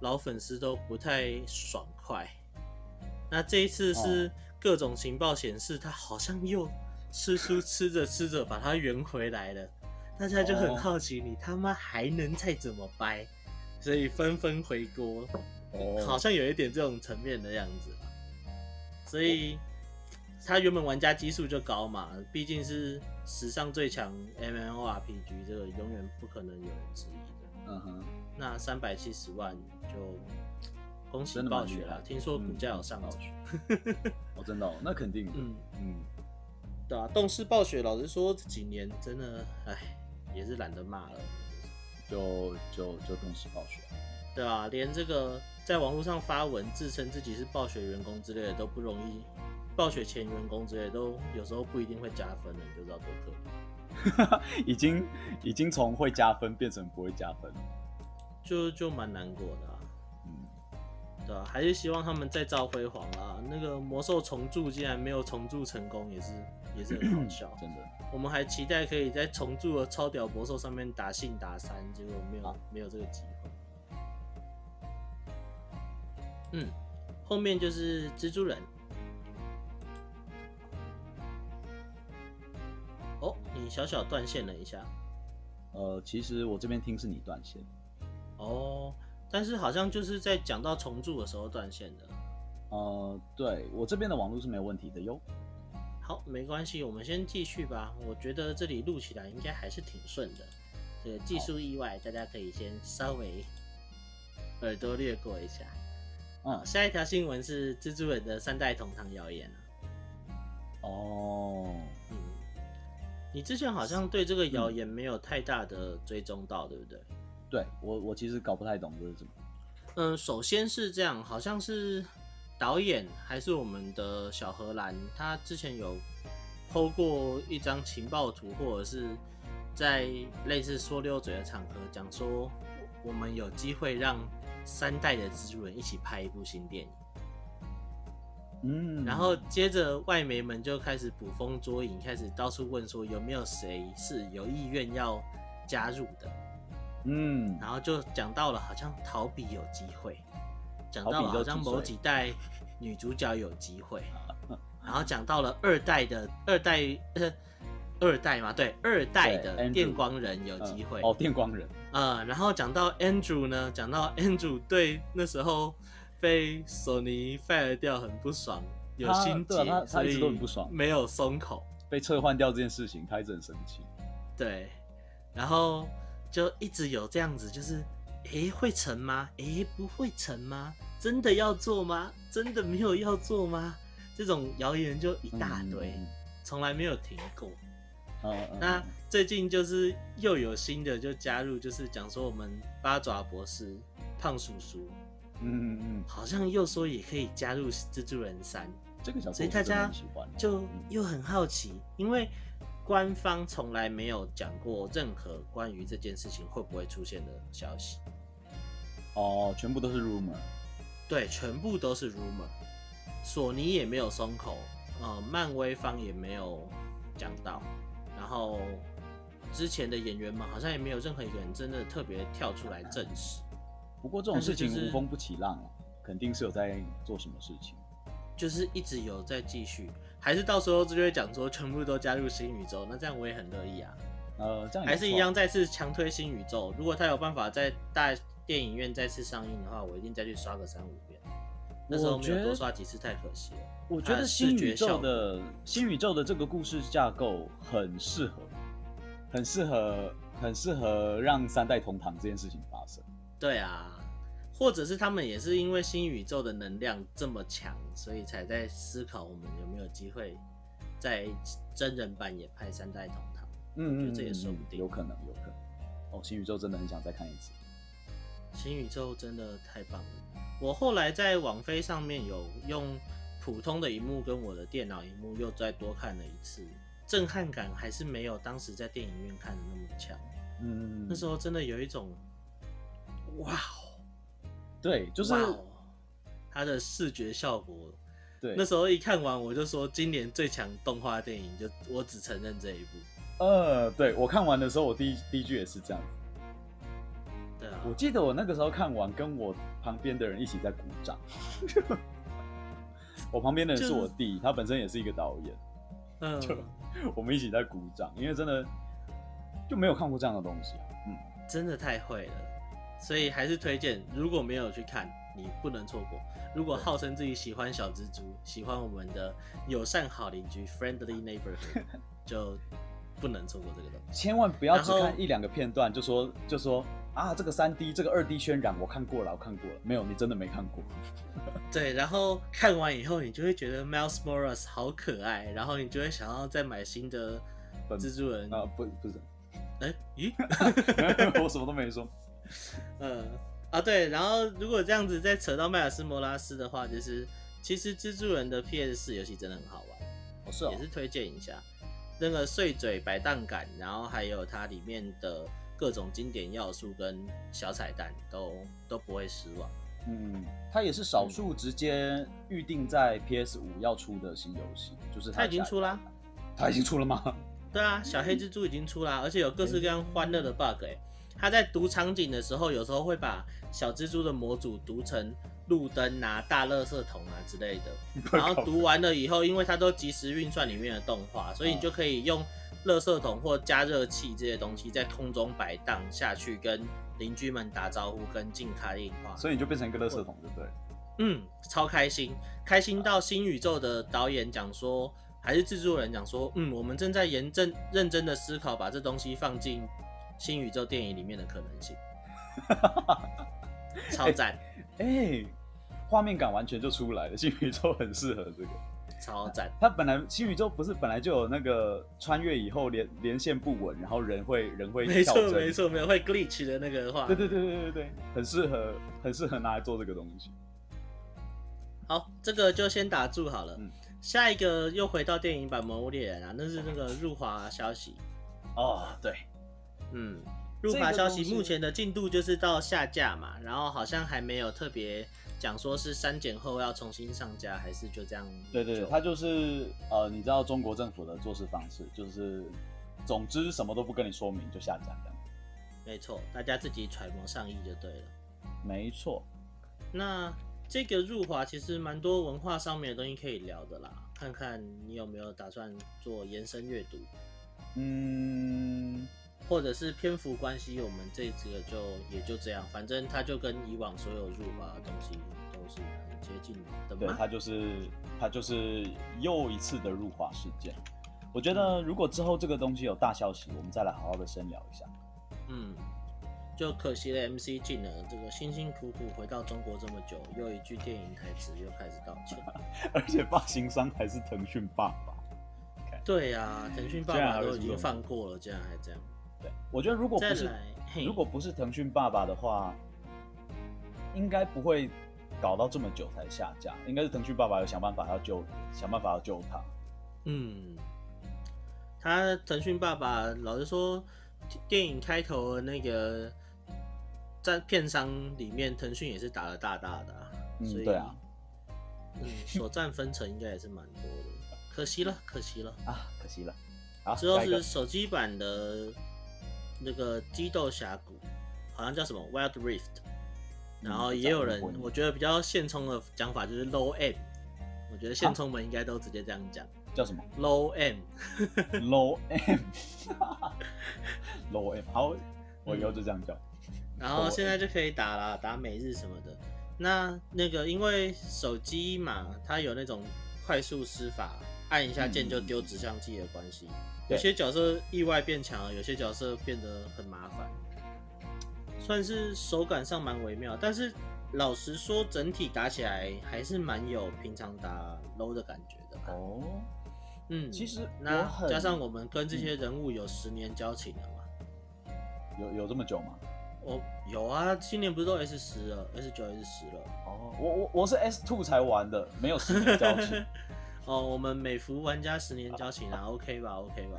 Speaker 1: 老粉丝都不太爽快。那这一次是各种情报显示，他好像又吃书 吃着吃着把它圆回来了。大家就很好奇，你他妈还能再怎么掰？所以纷纷回锅。哦，好像有一点这种层面的样子。所以他原本玩家基数就高嘛，毕竟是史上最强 MMORPG，这个永远不可能有人质疑的。嗯哼。那三百七十万就恭喜暴雪了，听说股价有上去。
Speaker 2: 哦，真的哦，那肯定。嗯嗯。
Speaker 1: 对啊，动视暴雪老实说这几年真的，哎，也是懒得骂了。
Speaker 2: 就就就动视暴雪。
Speaker 1: 对啊，连这个在网络上发文自称自己是暴雪员工之类的都不容易，暴雪前员工之类的都有时候不一定会加分的，你就知道多可
Speaker 2: 怕。已经已经从会加分变成不会加分，
Speaker 1: 就就蛮难过的啊。嗯，对啊，还是希望他们再造辉煌啊。那个魔兽重铸竟然没有重铸成功，也是也是很好笑。
Speaker 2: 真的，
Speaker 1: 我们还期待可以在重铸的超屌魔兽上面打信打三，结果没有、啊、没有这个机会。嗯，后面就是蜘蛛人。哦，你小小断线了一下。
Speaker 2: 呃，其实我这边听是你断线。
Speaker 1: 哦，但是好像就是在讲到重铸的时候断线的。
Speaker 2: 呃，对，我这边的网络是没有问题的哟。
Speaker 1: 好，没关系，我们先继续吧。我觉得这里录起来应该还是挺顺的。这个技术意外，大家可以先稍微耳朵略过一下。嗯，下一条新闻是蜘蛛人的三代同堂谣言
Speaker 2: 哦，
Speaker 1: 嗯，你之前好像对这个谣言没有太大的追踪到，对不对？
Speaker 2: 对我，我其实搞不太懂这是什么。
Speaker 1: 嗯，首先是这样，好像是导演还是我们的小荷兰，他之前有 PO 过一张情报图，或者是在类似说溜嘴的场合讲说，我们有机会让。三代的蜘蛛人一起拍一部新电影，
Speaker 2: 嗯，
Speaker 1: 然后接着外媒们就开始捕风捉影，开始到处问说有没有谁是有意愿要加入的，
Speaker 2: 嗯，
Speaker 1: 然后就讲到了好像逃避有机会，讲到了好像某几代女主角有机会，然后讲到了二代的二代。二代嘛，对，二代的电光人有机会。
Speaker 2: 哦，电光人，
Speaker 1: 呃，然后讲到 Andrew 呢，讲到 Andrew 对那时候被索尼 fire 掉很不爽，有心结，
Speaker 2: 他他一直都很不爽，
Speaker 1: 没有松口，
Speaker 2: 被撤换掉这件事情，他一直很生气。
Speaker 1: 对，然后就一直有这样子，就是，诶，会成吗？诶，不会成吗？真的要做吗？真的没有要做吗？这种谣言就一大堆，从、嗯、来没有停过。那最近就是又有新的就加入，就是讲说我们八爪博士胖叔叔，
Speaker 2: 嗯嗯嗯，
Speaker 1: 好像又说也可以加入蜘蛛人三，
Speaker 2: 这个
Speaker 1: 所以大家就又很好奇，因为官方从来没有讲过任何关于这件事情会不会出现的消息。
Speaker 2: 哦，全部都是 rumor，
Speaker 1: 对，全部都是 rumor，索尼也没有松口，呃，漫威方也没有讲到。然后之前的演员们好像也没有任何一个人真的特别跳出来证实。
Speaker 2: 不过这种事情无风不起浪啊，肯定是有在做什么事情。
Speaker 1: 就是一直有在继续，还是到时候就会讲说全部都加入新宇宙？那这样我也很乐意啊。
Speaker 2: 呃，这样
Speaker 1: 还是一样再次强推新宇宙。如果他有办法在大电影院再次上映的话，我一定再去刷个三五遍。那时候没有多刷几次太可惜了。
Speaker 2: 我觉得新宇宙的新宇宙的这个故事架构很适合，很适合，很适合让三代同堂这件事情发生。
Speaker 1: 对啊，或者是他们也是因为新宇宙的能量这么强，所以才在思考我们有没有机会在真人版也拍三代同堂。
Speaker 2: 嗯，
Speaker 1: 我觉得这也说不定，
Speaker 2: 有可能，有可能。哦，新宇宙真的很想再看一次。
Speaker 1: 新宇宙真的太棒了。我后来在网飞上面有用。普通的荧幕跟我的电脑荧幕又再多看了一次，震撼感还是没有当时在电影院看的那么强。
Speaker 2: 嗯，
Speaker 1: 那时候真的有一种，哇哦，
Speaker 2: 对，就是
Speaker 1: 它的视觉效果。
Speaker 2: 对，
Speaker 1: 那时候一看完我就说，今年最强动画电影就我只承认这一部。
Speaker 2: 呃，对，我看完的时候，我第一第一句也是这样
Speaker 1: 子。对啊，
Speaker 2: 我记得我那个时候看完，跟我旁边的人一起在鼓掌。我旁边的人是我弟，他本身也是一个导演，
Speaker 1: 嗯，
Speaker 2: 就我们一起在鼓掌，因为真的就没有看过这样的东西，嗯，
Speaker 1: 真的太会了，所以还是推荐，如果没有去看，你不能错过。如果号称自己喜欢小蜘蛛，喜欢我们的友善好邻居 （friendly neighborhood），就不能错过这个东西。
Speaker 2: 千万不要只看一两个片段就说就说啊，这个三 D 这个二 D 渲染我看过了，我看过了。没有，你真的没看过。
Speaker 1: 对，然后看完以后，你就会觉得 Miles Morales 好可爱，然后你就会想要再买新的蜘蛛人
Speaker 2: 啊，不不是，
Speaker 1: 哎、欸，咦，
Speaker 2: 我什么都没说，
Speaker 1: 嗯。啊，对，然后如果这样子再扯到迈尔斯·莫拉斯的话，就是其实蜘蛛人的 PS 四游戏真的很好玩，
Speaker 2: 哦是哦，
Speaker 1: 也是推荐一下。那个碎嘴摆荡感，然后还有它里面的各种经典要素跟小彩蛋都都不会失望。
Speaker 2: 嗯，它也是少数直接预定在 PS 五要出的新游戏，就是它，
Speaker 1: 它已经出啦，
Speaker 2: 它已经出了吗？
Speaker 1: 对啊，小黑蜘蛛已经出啦，而且有各式各样欢乐的 bug 哎、欸。他在读场景的时候，有时候会把小蜘蛛的模组读成路灯啊、大垃圾桶啊之类的。然后读完了以后，因为它都即时运算里面的动画，所以你就可以用垃圾桶或加热器这些东西在空中摆荡下去，跟邻居们打招呼，跟进卡硬化。
Speaker 2: 所以你就变成一个垃圾桶，对不对？
Speaker 1: 嗯，超开心，开心到新宇宙的导演讲说，还是制作人讲说，嗯，我们正在严正认真的思考把这东西放进。新宇宙电影里面的可能性，超赞！
Speaker 2: 哎、欸，画、欸、面感完全就出来了。新宇宙很适合这个，
Speaker 1: 超赞。
Speaker 2: 它本来新宇宙不是本来就有那个穿越以后连连线不稳，然后人会人会
Speaker 1: 没错没错，没有会 glitch 的那个画。
Speaker 2: 对对对对对对，很适合很适合拿来做这个东西。
Speaker 1: 好，这个就先打住好了。嗯、下一个又回到电影版《魔物猎人》啊，那是那个入华消息。
Speaker 2: 哦，对。
Speaker 1: 嗯，入华消息目前的进度就是到下架嘛，然后好像还没有特别讲说是删减后要重新上架，还是就这样。
Speaker 2: 对对对，它就是呃，你知道中国政府的做事方式，就是总之什么都不跟你说明就下架这样。
Speaker 1: 没错，大家自己揣摩上意就对了。
Speaker 2: 没错。
Speaker 1: 那这个入华其实蛮多文化上面的东西可以聊的啦，看看你有没有打算做延伸阅读。
Speaker 2: 嗯。
Speaker 1: 或者是篇幅关系，我们这几个就也就这样，反正它就跟以往所有入华的东西都是很接近的。
Speaker 2: 对，它就是它就是又一次的入华事件。我觉得如果之后这个东西有大消息，我们再来好好的深聊一下。
Speaker 1: 嗯，就可惜了 MC 进了，这个辛辛苦苦回到中国这么久，又一句电影台词又开始道歉，
Speaker 2: 而且发行商还是腾讯爸爸。
Speaker 1: 对呀、啊，腾讯爸爸都已经放过了，竟然还这样。
Speaker 2: 我觉得如果不是如果不是腾讯爸爸的话，应该不会搞到这么久才下架。应该是腾讯爸爸有想办法要救，想办法要救他。
Speaker 1: 嗯，他腾讯爸爸老实说，电影开头的那个在片商里面，腾讯也是打得大大的，
Speaker 2: 嗯，
Speaker 1: 所以
Speaker 2: 对啊，
Speaker 1: 嗯，所占分成应该也是蛮多的。可惜了，可惜了
Speaker 2: 啊，可惜了。好，
Speaker 1: 之后是手机版的。那个激斗峡谷好像叫什么 Wild Rift，然后也有人我觉得比较现充的讲法就是 Low M，我觉得现充们应该都直接这样讲，
Speaker 2: 叫什么
Speaker 1: Low M，Low
Speaker 2: M，Low M，好，我以后就这样叫。
Speaker 1: 然后现在就可以打了，打每日什么的。那那个因为手机嘛，它有那种快速施法，按一下键就丢指向机的关系。有些角色意外变强了，有些角色变得很麻烦，算是手感上蛮微妙。但是老实说，整体打起来还是蛮有平常打 low 的感觉的。
Speaker 2: 哦，
Speaker 1: 嗯，
Speaker 2: 其实
Speaker 1: 那加上我们跟这些人物有十年交情了嘛？
Speaker 2: 有有这么久吗？
Speaker 1: 我有啊，今年不是都 S 十了，S 九 S 十了。
Speaker 2: 哦，我我我是 S two 才玩的，没有十年交情。
Speaker 1: 哦，我们美服玩家十年交情啊，OK 吧，OK 吧。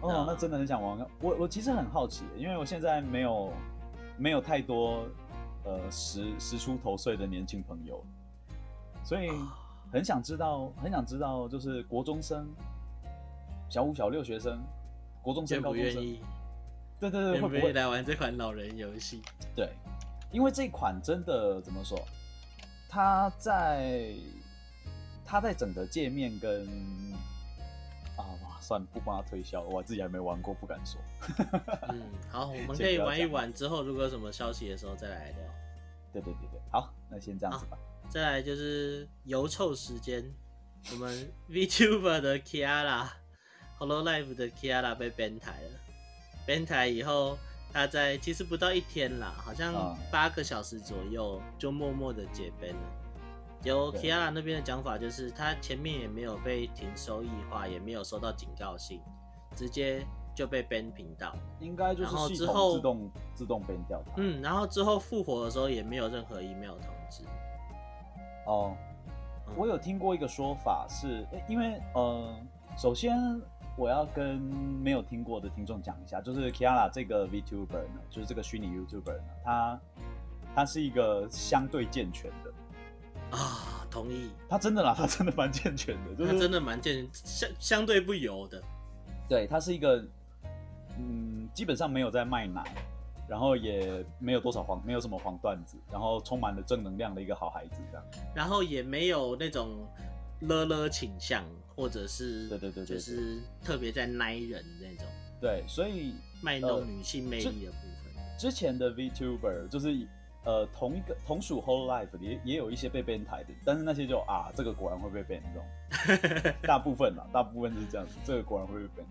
Speaker 2: 哦，那真的很想玩。我我其实很好奇，因为我现在没有没有太多呃十十出头岁的年轻朋友，所以很想知道，很想知道，就是国中生、小五、小六学生、国中生、高中生，愿意对对对，会不会
Speaker 1: 来玩这款老人游戏？
Speaker 2: 对，因为这款真的怎么说？它在它在整个界面跟啊，算了，不帮他推销，我自己还没玩过，不敢说。
Speaker 1: 嗯，好，我们可以玩一玩，之后如果有什么消息的时候再来聊。
Speaker 2: 对对对对，好，那先这样子吧。
Speaker 1: 再来就是油臭时间，我们 VTuber 的 Kiara，Hololive 的 Kiara 被 ban 台了。ban 台以后，他在其实不到一天啦，好像八个小时左右就默默的解 ban 了。有 Kiara 那边的讲法就是，他前面也没有被停收益化，也没有收到警告信，直接就被 ban 频道。
Speaker 2: 应该就是系统自动自动 ban 掉它。
Speaker 1: 嗯，然后之后复活的时候也没有任何 email 通知。
Speaker 2: 哦，我有听过一个说法是，因为呃，首先我要跟没有听过的听众讲一下，就是 Kiara 这个 VTuber 呢，就是这个虚拟 YouTuber 呢，他他是一个相对健全的
Speaker 1: 啊，同意，
Speaker 2: 他真的啦，他真的蛮健全的，就是
Speaker 1: 他真的蛮健，相相对不油的，
Speaker 2: 对，他是一个嗯，基本上没有在卖奶。然后也没有多少黄，没有什么黄段子，然后充满了正能量的一个好孩子这样。
Speaker 1: 然后也没有那种勒勒倾向，或者是
Speaker 2: 对对对，
Speaker 1: 就是特别在奶人那种。
Speaker 2: 对，所以
Speaker 1: 卖弄女性魅力的部分。
Speaker 2: 呃、之前的 VTuber 就是呃同一个同属 Whole Life 也也有一些被 ban 台的，但是那些就啊这个果然会被 ban 这种，大部分啦，大部分就是这样子，这个果然会被 ban。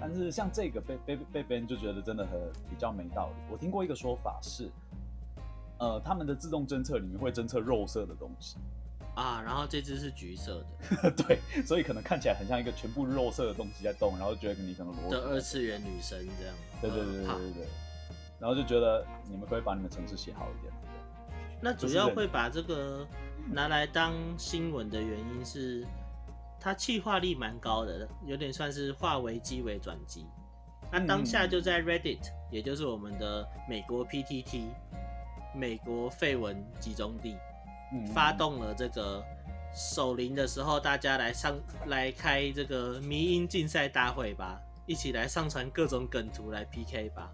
Speaker 2: 但是像这个被被被别人就觉得真的很比较没道理。我听过一个说法是，呃，他们的自动侦测里面会侦测肉色的东西
Speaker 1: 啊，然后这只是橘色的，
Speaker 2: 对，所以可能看起来很像一个全部肉色的东西在动，然后觉得你可能裸
Speaker 1: 的二次元女生这样，
Speaker 2: 对对对对对对，然后就觉得你们可，以把你们城市写好一点。
Speaker 1: 那主要会把这个拿来当新闻的原因是。它气化力蛮高的，有点算是化危机为转机。那当下就在 Reddit，嗯，也就是我们的美国 PTT，美国废文集中地，嗯，发动了这个守灵的时候，大家来上来开这个迷音竞赛大会吧，一起来上传各种梗图来 PK 吧，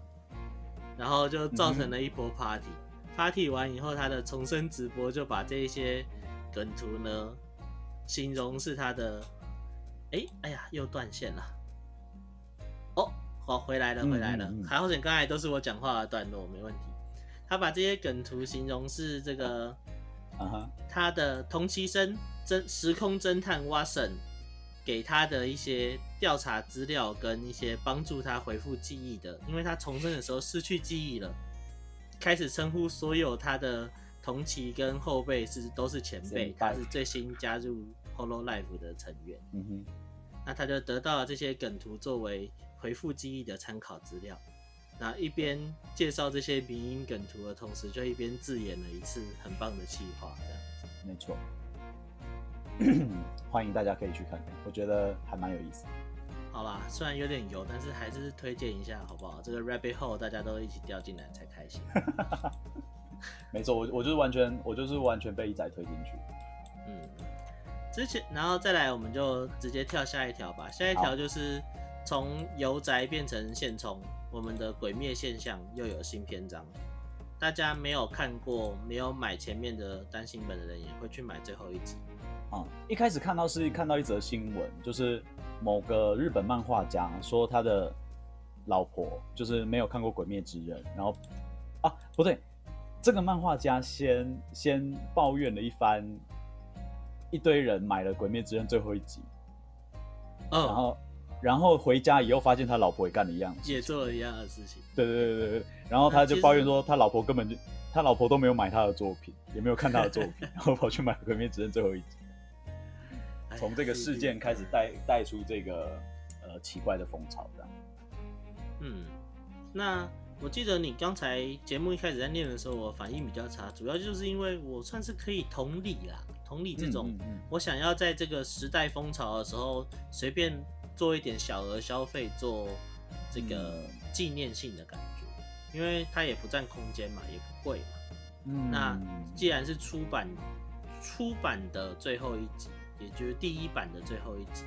Speaker 1: 然后就造成了一波 Party。Party 完以后，他的重生直播就把这一些梗图呢。形容是他的，哎、欸，哎呀，又断线了。哦，好，回来了，回来了。还好，险刚才都是我讲话的段落，没问题。他把这些梗图形容是这个，他的同期生侦时空侦探 Watson 给他的一些调查资料跟一些帮助他回复记忆的，因为他重生的时候失去记忆了，开始称呼所有他的。同期跟后辈是都是前辈，他是最新加入 Holo Life 的成员。嗯哼，那他就得到了这些梗图作为回复记忆的参考资料。那一边介绍这些迷因梗图的同时，就一边自演了一次很棒的企划，这样子。
Speaker 2: 没错，欢迎大家可以去看看，我觉得还蛮有意思。
Speaker 1: 好啦，虽然有点油，但是还是推荐一下，好不好？这个 Rabbit Hole 大家都一起掉进来才开心。
Speaker 2: 没错，我我就是完全，我就是完全被一仔推进去。
Speaker 1: 嗯，之前然后再来，我们就直接跳下一条吧。下一条就是从油宅变成现充，我们的鬼灭现象又有新篇章。大家没有看过，没有买前面的单行本的人，也会去买最后一集。
Speaker 2: 啊、嗯，一开始看到是看到一则新闻，就是某个日本漫画家说他的老婆就是没有看过《鬼灭之刃》，然后啊不对。这个漫画家先先抱怨了一番，一堆人买了《鬼灭之刃》最后一集，oh. 然后然后回家以后发现他老婆也干了一样，
Speaker 1: 也做了一样的事情。
Speaker 2: 对对对对对，然后他就抱怨说，他老婆根本就他老婆都没有买他的作品，也没有看他的作品，然后跑去买《鬼灭之刃》最后一集。从这个事件开始带带出这个呃奇怪的风潮，这样。
Speaker 1: 嗯，那。我记得你刚才节目一开始在念的时候，我反应比较差，主要就是因为我算是可以同理啦，同理这种我想要在这个时代风潮的时候随便做一点小额消费，做这个纪念性的感觉，因为它也不占空间嘛，也不贵嘛。嗯，那既然是出版出版的最后一集，也就是第一版的最后一集。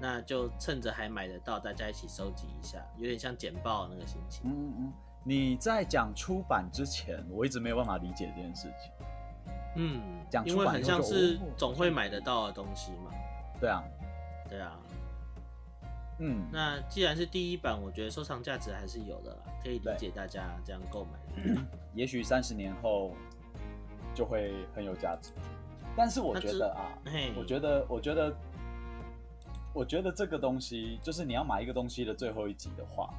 Speaker 1: 那就趁着还买得到，大家一起收集一下，有点像简报那个心情。
Speaker 2: 嗯嗯，你在讲出版之前，我一直没有办法理解这件事情。
Speaker 1: 嗯，
Speaker 2: 讲
Speaker 1: 因为很像是总会买得到的东西嘛。
Speaker 2: 对啊，
Speaker 1: 对啊。
Speaker 2: 嗯，
Speaker 1: 那既然是第一版，我觉得收藏价值还是有的啦，可以理解大家这样购买。
Speaker 2: 也许三十年后就会很有价值，但是我觉得啊，我觉得，我觉得，我觉得这个东西就是你要买一个东西的最后一集的话，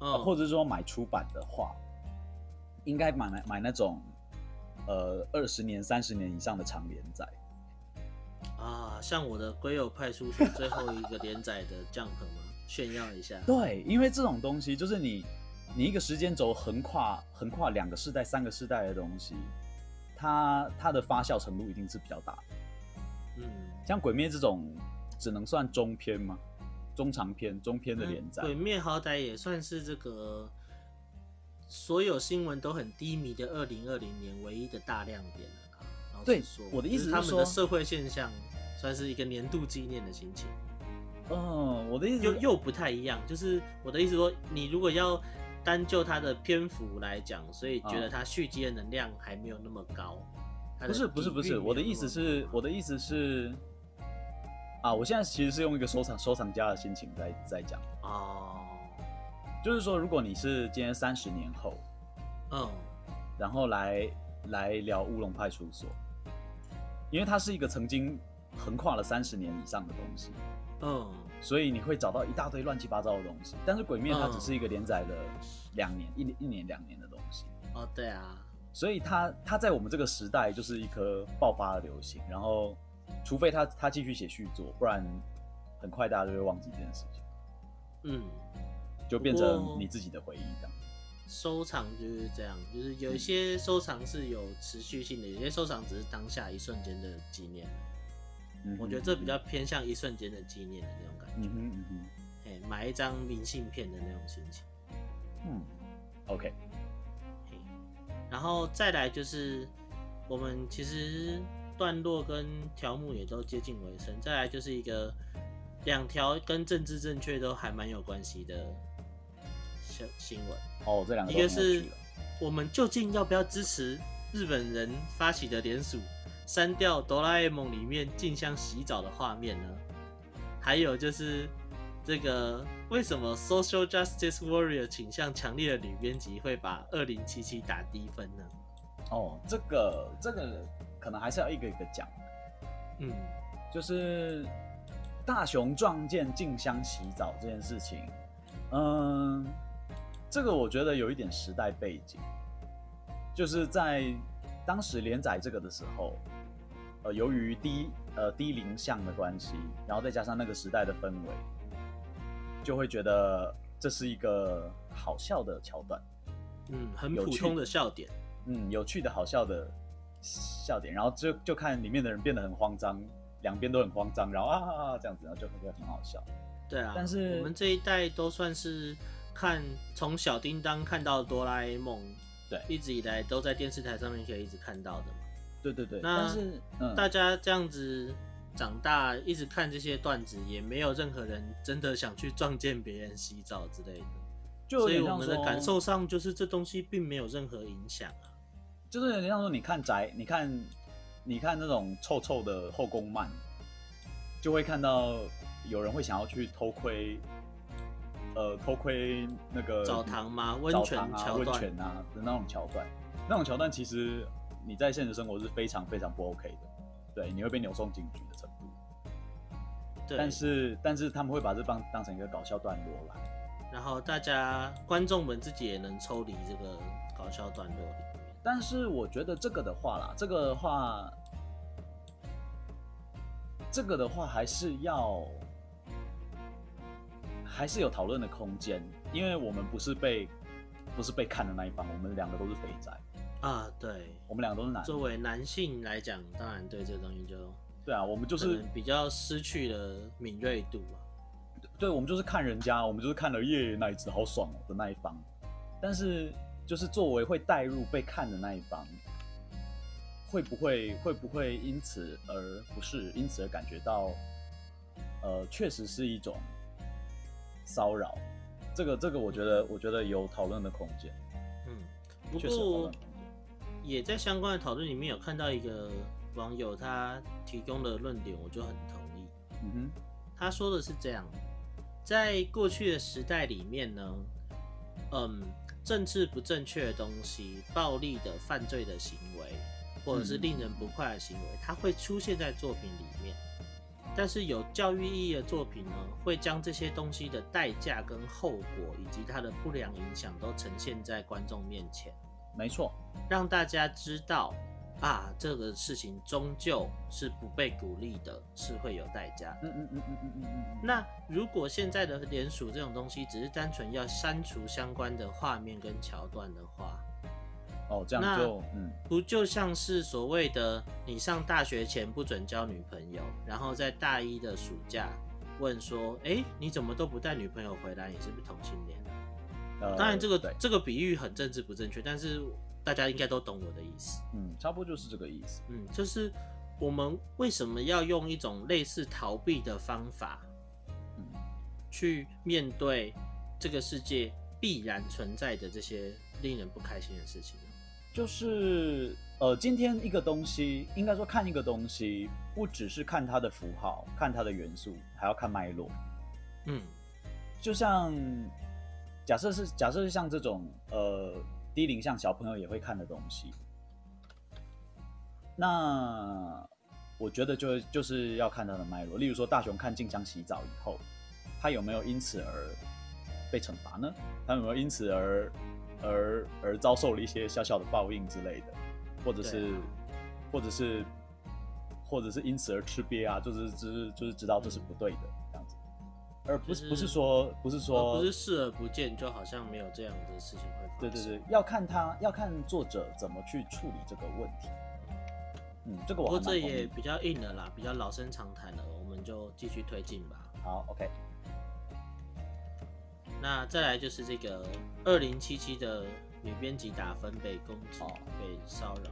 Speaker 2: 嗯，或者说买出版的话，应该买买买那种呃二十年、三十年以上的长连载。
Speaker 1: 啊，像我的《龟友派出所》最后一个连载的 Jump 吗？炫耀一下。
Speaker 2: 对，因为这种东西就是你，你一个时间轴横跨横跨两个世代、三个世代的东西，它它的发酵程度一定是比较大的。
Speaker 1: 嗯，
Speaker 2: 像《鬼灭》这种只能算中篇吗？中长篇、中篇的连载，嗯，《
Speaker 1: 鬼灭》好歹也算是这个所有新闻都很低迷的二零二零年唯一的大亮点了。
Speaker 2: 对，我的意思
Speaker 1: 他们的社会现象。算是一个年度纪念的心情。
Speaker 2: 哦，我的意思
Speaker 1: 又又不太一样，就是我的意思说，你如果要单就它的篇幅来讲，所以觉得它蓄积的能量还没有那么高。
Speaker 2: 不是不是不是，我的意思是，我的意思是，啊，我现在其实是用一个收藏收藏家的心情在在讲。
Speaker 1: 哦，
Speaker 2: 就是说，如果你是今天三十年后，
Speaker 1: 嗯，
Speaker 2: 然后来来聊乌龙派出所，因为它是一个曾经。横跨了三十年以上的东西，
Speaker 1: 嗯，
Speaker 2: 所以你会找到一大堆乱七八糟的东西。但是《鬼灭》它只是一个连载了两年，一年一年两年的东西。
Speaker 1: 哦，对啊，
Speaker 2: 所以它它在我们这个时代就是一颗爆发的流星。然后，除非他他继续写续作，不然很快大家就会忘记这件事情。
Speaker 1: 嗯，
Speaker 2: 就变成你自己的回忆这样。
Speaker 1: 收藏就是这样，就是有一些收藏是有持续性的，有些收藏只是当下一瞬间的纪念。嗯、我觉得这比较偏向一瞬间的纪念的那种感觉，
Speaker 2: 嗯哼嗯哼，
Speaker 1: 哎，买一张明信片的那种心情，
Speaker 2: 嗯，OK，
Speaker 1: 然后再来就是我们其实段落跟条目也都接近尾声，再来就是一个两条跟政治正确都还蛮有关系的新新闻。
Speaker 2: 哦，这两个
Speaker 1: 一个是我们究竟要不要支持日本人发起的联署？删掉哆啦 A 梦里面静香洗澡的画面呢？还有就是这个为什么 Social Justice Warrior 倾向强烈的女编辑会把二零七七打低分呢？
Speaker 2: 哦，这个这个可能还是要一个一个讲。
Speaker 1: 嗯，
Speaker 2: 就是大雄撞见静香洗澡这件事情，嗯，这个我觉得有一点时代背景，就是在当时连载这个的时候。呃，由于低呃低龄向的关系，然后再加上那个时代的氛围，就会觉得这是一个好笑的桥段，
Speaker 1: 嗯，很普通的笑点，
Speaker 2: 嗯，有趣的好笑的笑点，然后就就看里面的人变得很慌张，两边都很慌张，然后啊，啊，啊这样子，然后就觉得挺好笑。
Speaker 1: 对啊，
Speaker 2: 但是
Speaker 1: 我们这一代都算是看从小叮当看到哆啦 A 梦，
Speaker 2: 对，
Speaker 1: 一直以来都在电视台上面可以一直看到的。
Speaker 2: 对对对，
Speaker 1: 那
Speaker 2: 但是、嗯、
Speaker 1: 大家这样子长大，一直看这些段子，也没有任何人真的想去撞见别人洗澡之类的，就所以我们的感受上就是这东西并没有任何影响啊。
Speaker 2: 就是有点像说，你看宅，你看你看那种臭臭的后宫漫，就会看到有人会想要去偷窥，呃，偷窥那个
Speaker 1: 澡堂吗？温泉
Speaker 2: 啊，温泉啊的那种桥段，那种桥段其实。你在现实生活是非常非常不 OK 的，对，你会被扭送警局的程度。
Speaker 1: 对，
Speaker 2: 但是但是他们会把这当当成一个搞笑段落来，
Speaker 1: 然后大家观众们自己也能抽离这个搞笑段落里面。
Speaker 2: 但是我觉得这个的话啦，这个的话，这个的话还是要还是有讨论的空间，因为我们不是被不是被看的那一方，我们两个都是肥宅。
Speaker 1: 啊，对，
Speaker 2: 我们两个都是男。
Speaker 1: 作为男性来讲，当然对这个东西就，
Speaker 2: 对啊，我们就是
Speaker 1: 比较失去了敏锐度啊。
Speaker 2: 对，我们就是看人家，我们就是看了耶那一只好爽的那一方。但是，就是作为会带入被看的那一方，会不会会不会因此而不是因此而感觉到，呃，确实是一种骚扰。这个这个，我觉得我觉得有讨论的空间。
Speaker 1: 嗯，不过。也在相关的讨论里面有看到一个网友他提供的论点，我就很同意。
Speaker 2: 嗯哼，
Speaker 1: 他说的是这样，在过去的时代里面呢，嗯，政治不正确的东西、暴力的犯罪的行为，或者是令人不快的行为，它会出现在作品里面。但是有教育意义的作品呢，会将这些东西的代价跟后果，以及它的不良影响都呈现在观众面前。
Speaker 2: 没错，
Speaker 1: 让大家知道啊，这个事情终究是不被鼓励的，是会有代价。
Speaker 2: 嗯嗯嗯嗯嗯嗯嗯。
Speaker 1: 那如果现在的联署这种东西，只是单纯要删除相关的画面跟桥段的话，
Speaker 2: 哦，这样就嗯，
Speaker 1: 不就像是所谓的你上大学前不准交女朋友，然后在大一的暑假问说，哎、欸，你怎么都不带女朋友回来？你是不是同性恋？呃、当然，这个这个比喻很政治不正确，但是大家应该都懂我的意思。
Speaker 2: 嗯，差不多就是这个意思。
Speaker 1: 嗯，就是我们为什么要用一种类似逃避的方法，嗯，去面对这个世界必然存在的这些令人不开心的事情？
Speaker 2: 就是呃，今天一个东西，应该说看一个东西，不只是看它的符号，看它的元素，还要看脉络。
Speaker 1: 嗯，
Speaker 2: 就像。假设是假设是像这种呃低龄像小朋友也会看的东西，那我觉得就就是要看它的脉络。例如说，大雄看静香洗澡以后，他有没有因此而被惩罚呢？他有没有因此而而而遭受了一些小小的报应之类的，或者是、啊、或者是或者是因此而吃瘪啊？就是就是就是知道这是不对的这样子。而不是不是说不是说
Speaker 1: 不是视而不见，就好像没有这样的事情会发生。
Speaker 2: 对对对，要看他要看作者怎么去处理这个问题。嗯，这个我。
Speaker 1: 不过这也比较硬了啦，比较老生常谈了，我们就继续推进吧。
Speaker 2: 好，OK。
Speaker 1: 那再来就是这个二零七七的女编辑打分被攻击、哦、被骚扰。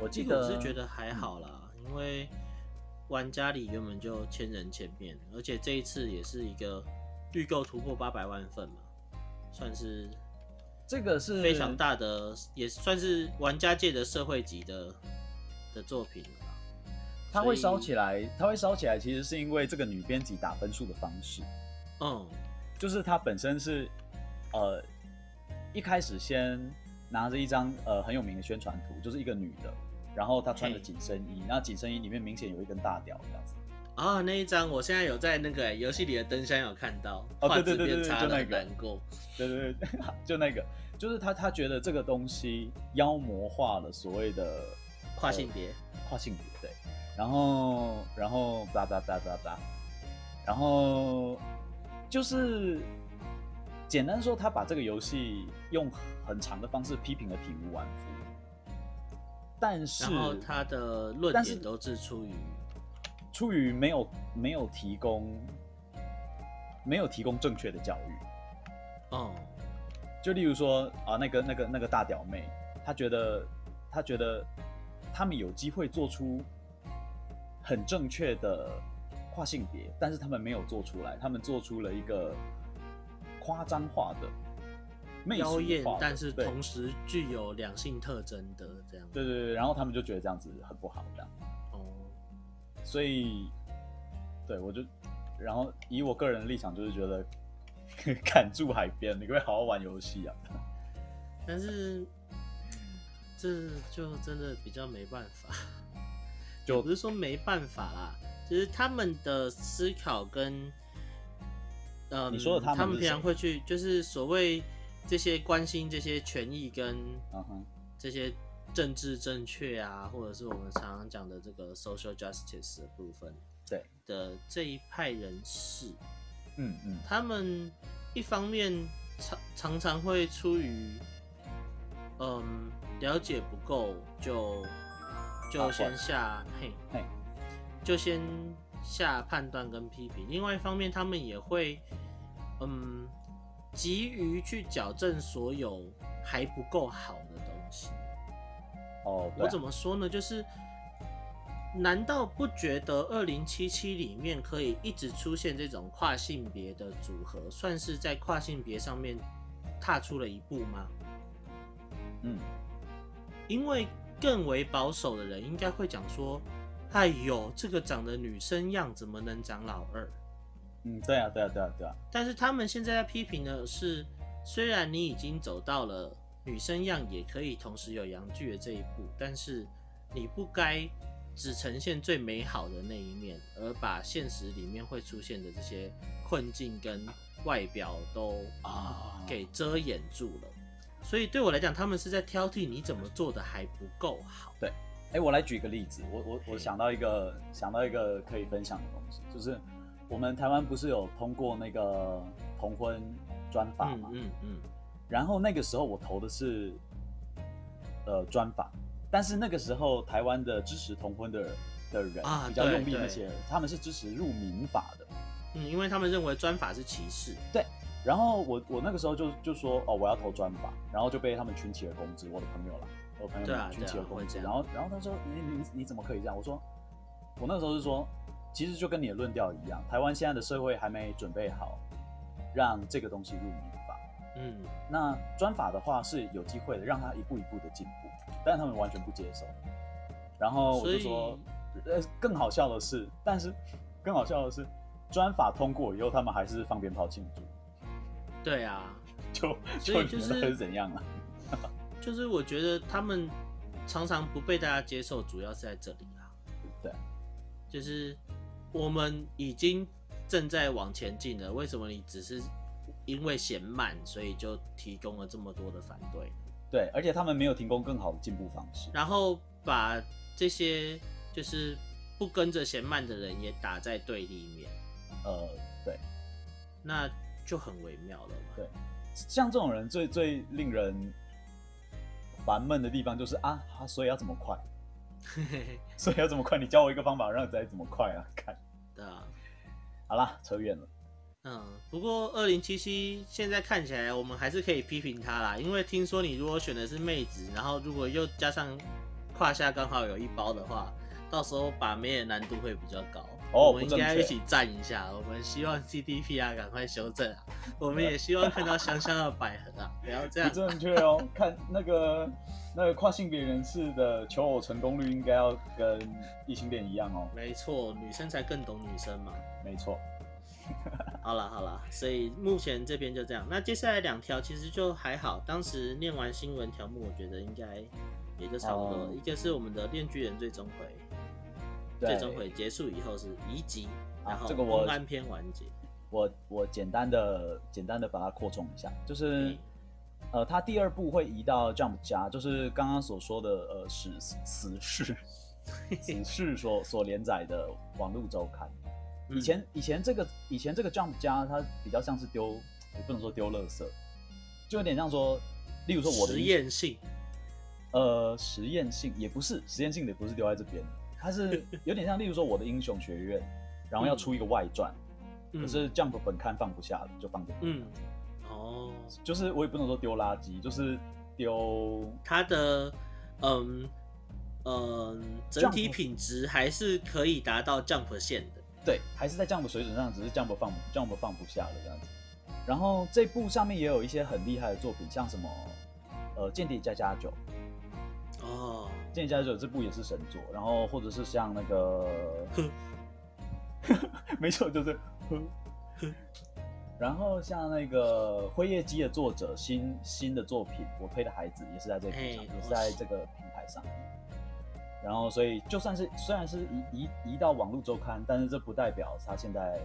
Speaker 2: 我记得
Speaker 1: 我是觉得还好啦，嗯、因为。玩家里原本就千人千面，而且这一次也是一个预购突破八百万份嘛，算是
Speaker 2: 这个是
Speaker 1: 非常大的，也算是玩家界的社会级的的作品了吧。
Speaker 2: 它会烧起来，它会烧起来，其实是因为这个女编辑打分数的方式，
Speaker 1: 嗯，
Speaker 2: 就是他本身是呃一开始先拿着一张呃很有名的宣传图，就是一个女的。然后她穿着紧身衣，然后紧身衣里面明显有一根大屌这样子。
Speaker 1: 啊、哦，那一张我现在有在那个游戏里的灯箱有看到。
Speaker 2: 哦，对对对对，就那个。对对 对，就那个，就是他他觉得这个东西妖魔化了所谓的
Speaker 1: 跨性别，
Speaker 2: 跨性别对。然后然后叭叭叭叭叭，然后就是简单说，他把这个游戏用很长的方式批评的体无完肤。但是，
Speaker 1: 然后他的论点都是出于
Speaker 2: 出于没有没有提供没有提供正确的教育
Speaker 1: 哦，
Speaker 2: 就例如说啊，那个那个那个大屌妹，她觉得她觉得他们有机会做出很正确的跨性别，但是他们没有做出来，他们做出了一个夸张化的。
Speaker 1: 妖艳，但是同时具有两性特征的这样。
Speaker 2: 对对对，然后他们就觉得这样子很不好，这样。哦。所以，对我就，然后以我个人的立场，就是觉得，敢住海边，你可以好好玩游戏啊。
Speaker 1: 但是，这就真的比较没办法。就不是说没办法啦，就是他们的思考跟，呃，
Speaker 2: 你说的他们，
Speaker 1: 他们平常会去，就是所谓。这些关心这些权益跟这些政治正确啊，或者是我们常常讲的这个 social justice 的部分，
Speaker 2: 对
Speaker 1: 的这一派人士，
Speaker 2: 嗯嗯，
Speaker 1: 他们一方面常常常会出于嗯了解不够，就就先下嘿。嘿，就先下判断跟批评；另外一方面，他们也会嗯。急于去矫正所有还不够好的东西。
Speaker 2: 哦，
Speaker 1: 我怎么说呢？就是，难道不觉得二零七七里面可以一直出现这种跨性别的组合，算是在跨性别上面踏出了一步吗？
Speaker 2: 嗯，
Speaker 1: 因为更为保守的人应该会讲说：“哎呦，这个长得女生样怎么能长老二？”
Speaker 2: 嗯，对啊，对啊，对啊，对啊。
Speaker 1: 但是他们现在在批评的是，虽然你已经走到了女生样也可以同时有阳具的这一步，但是你不该只呈现最美好的那一面，而把现实里面会出现的这些困境跟外表都啊给遮掩住了。所以对我来讲，他们是在挑剔你怎么做的还不够好。
Speaker 2: 对，哎，我来举个例子，我我我想到一个想到一个可以分享的东西，就是。我们台湾不是有通过那个同婚专法嘛？
Speaker 1: 嗯嗯。
Speaker 2: 然后那个时候我投的是呃专法，但是那个时候台湾的支持同婚的的人啊比较用力那些，他们是支持入民法的。
Speaker 1: 嗯，因为他们认为专法是歧视。
Speaker 2: 对。然后我我那个时候就就说哦，我要投专法，然后就被他们群起而攻之。我的朋友啦，我朋友们群起而攻之。然后然后他说你你你怎么可以这样？我说我那时候是说。其实就跟你的论调一样，台湾现在的社会还没准备好让这个东西入民法。
Speaker 1: 嗯，
Speaker 2: 那专法的话是有机会的，让他一步一步的进步，但他们完全不接受。然后我就说，呃，更好笑的是，但是更好笑的是，专法通过以后，他们还是放鞭炮庆祝。
Speaker 1: 对啊，
Speaker 2: 就
Speaker 1: 就你们是，
Speaker 2: 是怎样啊？
Speaker 1: 就是我觉得他们常常不被大家接受，主要是在这里啦。
Speaker 2: 对，
Speaker 1: 就是。我们已经正在往前进了，为什么你只是因为嫌慢，所以就提供了这么多的反对？
Speaker 2: 对，而且他们没有提供更好的进步方式，
Speaker 1: 然后把这些就是不跟着嫌慢的人也打在对立面。
Speaker 2: 呃，对，
Speaker 1: 那就很微妙了嘛。
Speaker 2: 对，像这种人最最令人烦闷的地方就是啊，所以要怎么快？所以要怎么快？你教我一个方法，让仔怎么快啊？看。
Speaker 1: 对啊，
Speaker 2: 好啦，扯远了。
Speaker 1: 嗯，不过二零七七现在看起来，我们还是可以批评他啦。因为听说你如果选的是妹子，然后如果又加上胯下刚好有一包的话，到时候把妹的难度会比较高。哦，我们应该一起站一下。我们希望 GDP 啊赶快修正啊。我们也希望看到香香的百合啊，不要这样。
Speaker 2: 不正确哦，看那个。那个跨性别人士的求偶成功率应该要跟异性恋一样哦。
Speaker 1: 没错，女生才更懂女生嘛。
Speaker 2: 没错。
Speaker 1: 好了好了，所以目前这边就这样。那接下来两条其实就还好，当时念完新闻条目，我觉得应该也就差不多。嗯、一个是我们的《链锯人》最终回，最终回结束以后是移籍，然后公安篇完结。
Speaker 2: 我我简单的简单的把它扩充一下，就是。嗯呃，他第二部会移到 Jump 家，就是刚刚所说的呃死死侍，死侍 所所连载的网络周刊。以前以前这个以前这个 Jump 家，它比较像是丢，也不能说丢垃圾，就有点像说，例如说我的
Speaker 1: 实验性，
Speaker 2: 呃，实验性也不是实验性的，也不是丢在这边，它是有点像，例如说我的英雄学院，然后要出一个外传，嗯、可是 Jump 本刊放不下了，就放给你。嗯。
Speaker 1: 哦，
Speaker 2: 就是我也不能说丢垃圾，就是丢
Speaker 1: 它的，嗯嗯，整体品质还是可以达到 Jump 线的，
Speaker 2: 对，还是在 Jump 水准上，只是 Jump 放 Jump 放不下了这样子。然后这部上面也有一些很厉害的作品，像什么呃《间谍加加酒》
Speaker 1: 哦，《
Speaker 2: 间谍家家酒》这部也是神作，然后或者是像那个，没错，就是。然后像那个辉夜姬的作者新新的作品，我推的孩子也是在这个平台，也是在这个平台上。然后，所以就算是虽然是移移移到网络周刊，但是这不代表他现在，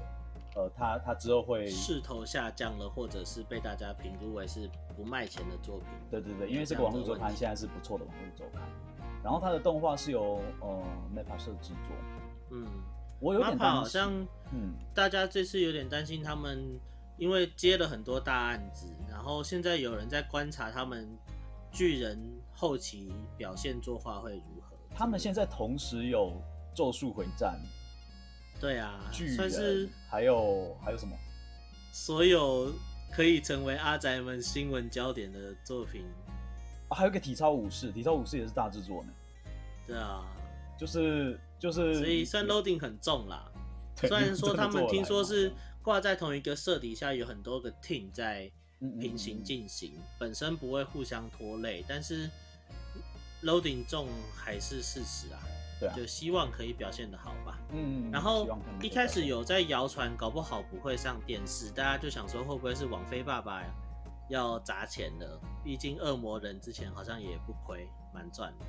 Speaker 2: 呃，他他之后会势
Speaker 1: 头下降了，或者是被大家评估为是不卖钱的作品。
Speaker 2: 对对对，因为这个网络周刊现在是不错的网络周刊。然后他的动画是由呃 MAPPA 社制作。
Speaker 1: 嗯，
Speaker 2: 我有点担心，
Speaker 1: 好像嗯，大家这次有点担心他们。因为接了很多大案子，然后现在有人在观察他们巨人后期表现作画会如何。
Speaker 2: 他们现在同时有咒术回战，
Speaker 1: 对啊，
Speaker 2: 巨人
Speaker 1: 算是
Speaker 2: 还有还有什么？
Speaker 1: 所有可以成为阿宅们新闻焦点的作品，
Speaker 2: 啊、还有个体操武士，体操武士也是大制作呢。
Speaker 1: 对啊，
Speaker 2: 就是就是，
Speaker 1: 所以算 loading 很重啦。虽然说他们听说是。挂在同一个社底下有很多个 team 在平行进行，本身不会互相拖累，但是 loading 重还是事实啊。
Speaker 2: 对啊，
Speaker 1: 就希望可以表现的好吧。
Speaker 2: 嗯，嗯
Speaker 1: 然后一开始有在谣传，搞不好不会上电视，大家就想说会不会是王菲爸爸要砸钱的？毕竟恶魔人之前好像也不亏，蛮赚的。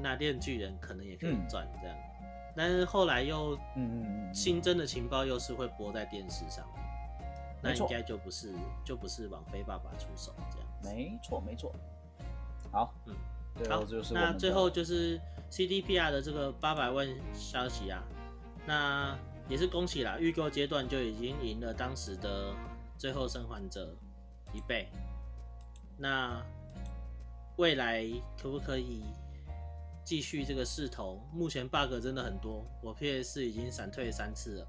Speaker 1: 那链锯人可能也可以赚这样，嗯、但是后来又嗯新增的情报又是会播在电视上面，嗯、那应该就不是就不是王菲爸爸出手这样。
Speaker 2: 没错没错。好，嗯。
Speaker 1: 好，那最后就是 CDPR 的这个八百万消息啊，那也是恭喜啦，预购阶段就已经赢了当时的最后生还者一倍。那未来可不可以继续这个势头？目前 bug 真的很多，我 PS 已经闪退三次了。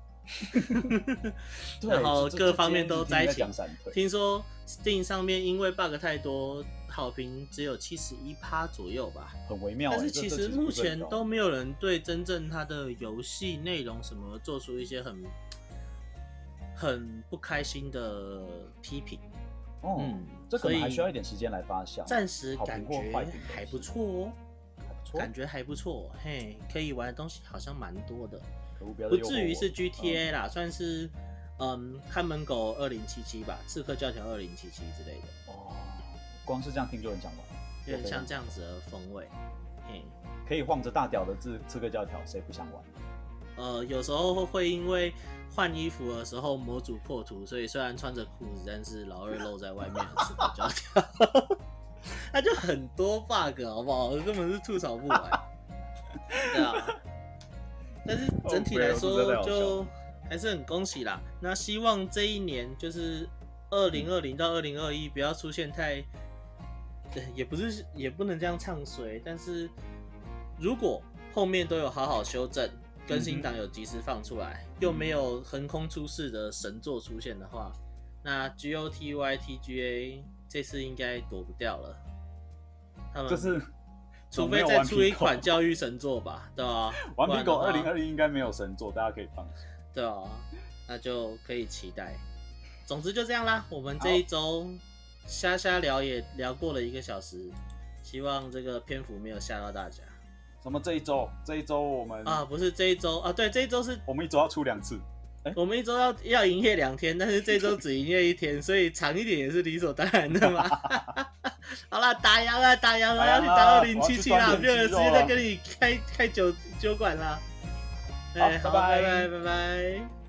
Speaker 1: 然后各方面都灾情。听说 Steam 上面因为 bug 太多，好评只有七十一趴左右吧，
Speaker 2: 很微妙。
Speaker 1: 但是其实目前都没有人对真正它的游戏内容什么做出一些很很不开心的批评。
Speaker 2: 哦、嗯，这可能还需要一点时间来发酵。
Speaker 1: 暂时感觉还不错哦，感觉还不错，嘿，可以玩的东西好像蛮多的。不至于是 GTA 啦，嗯、算是嗯，看门狗二零七七吧，刺客教条二零七七之类的。
Speaker 2: 哦，光是这样听就很想玩，
Speaker 1: 有点像这样子的风味。嘿，
Speaker 2: 可以晃着大屌的刺刺客教条，谁不想玩？
Speaker 1: 呃，有时候会因为换衣服的时候模组破图，所以虽然穿着裤子，但是老二露在外面的刺客教条，它 就很多 bug 好不好？根本是吐槽不完。对啊。但是整体来说，就还是很恭喜啦。那希望这一年就是二零二零到二零二一，不要出现太，对也不是也不能这样唱衰。但是如果后面都有好好修正，更新档有及时放出来，又没有横空出世的神作出现的话，那 GOTY TGA 这次应该躲不掉了。他们
Speaker 2: 就是。
Speaker 1: 除非再出一款教育神作吧，对吧、啊？
Speaker 2: 顽皮狗二零二零应该没有神作，大家可以放心。
Speaker 1: 对啊，那就可以期待。总之就这样啦，我们这一周瞎瞎聊也聊过了一个小时，希望这个篇幅没有吓到大家。
Speaker 2: 什么这一周？这一周我们
Speaker 1: 啊，不是这一周啊，对，这一周是
Speaker 2: 我们一周要出两次。欸、
Speaker 1: 我们一周要要营业两天，但是这周只营业一天，所以长一点也是理所当然的嘛。好了，打烊了，打烊了，要去打二零七七了，没有人直接在跟你开开酒酒馆了。哎，好，拜拜，拜拜，拜拜。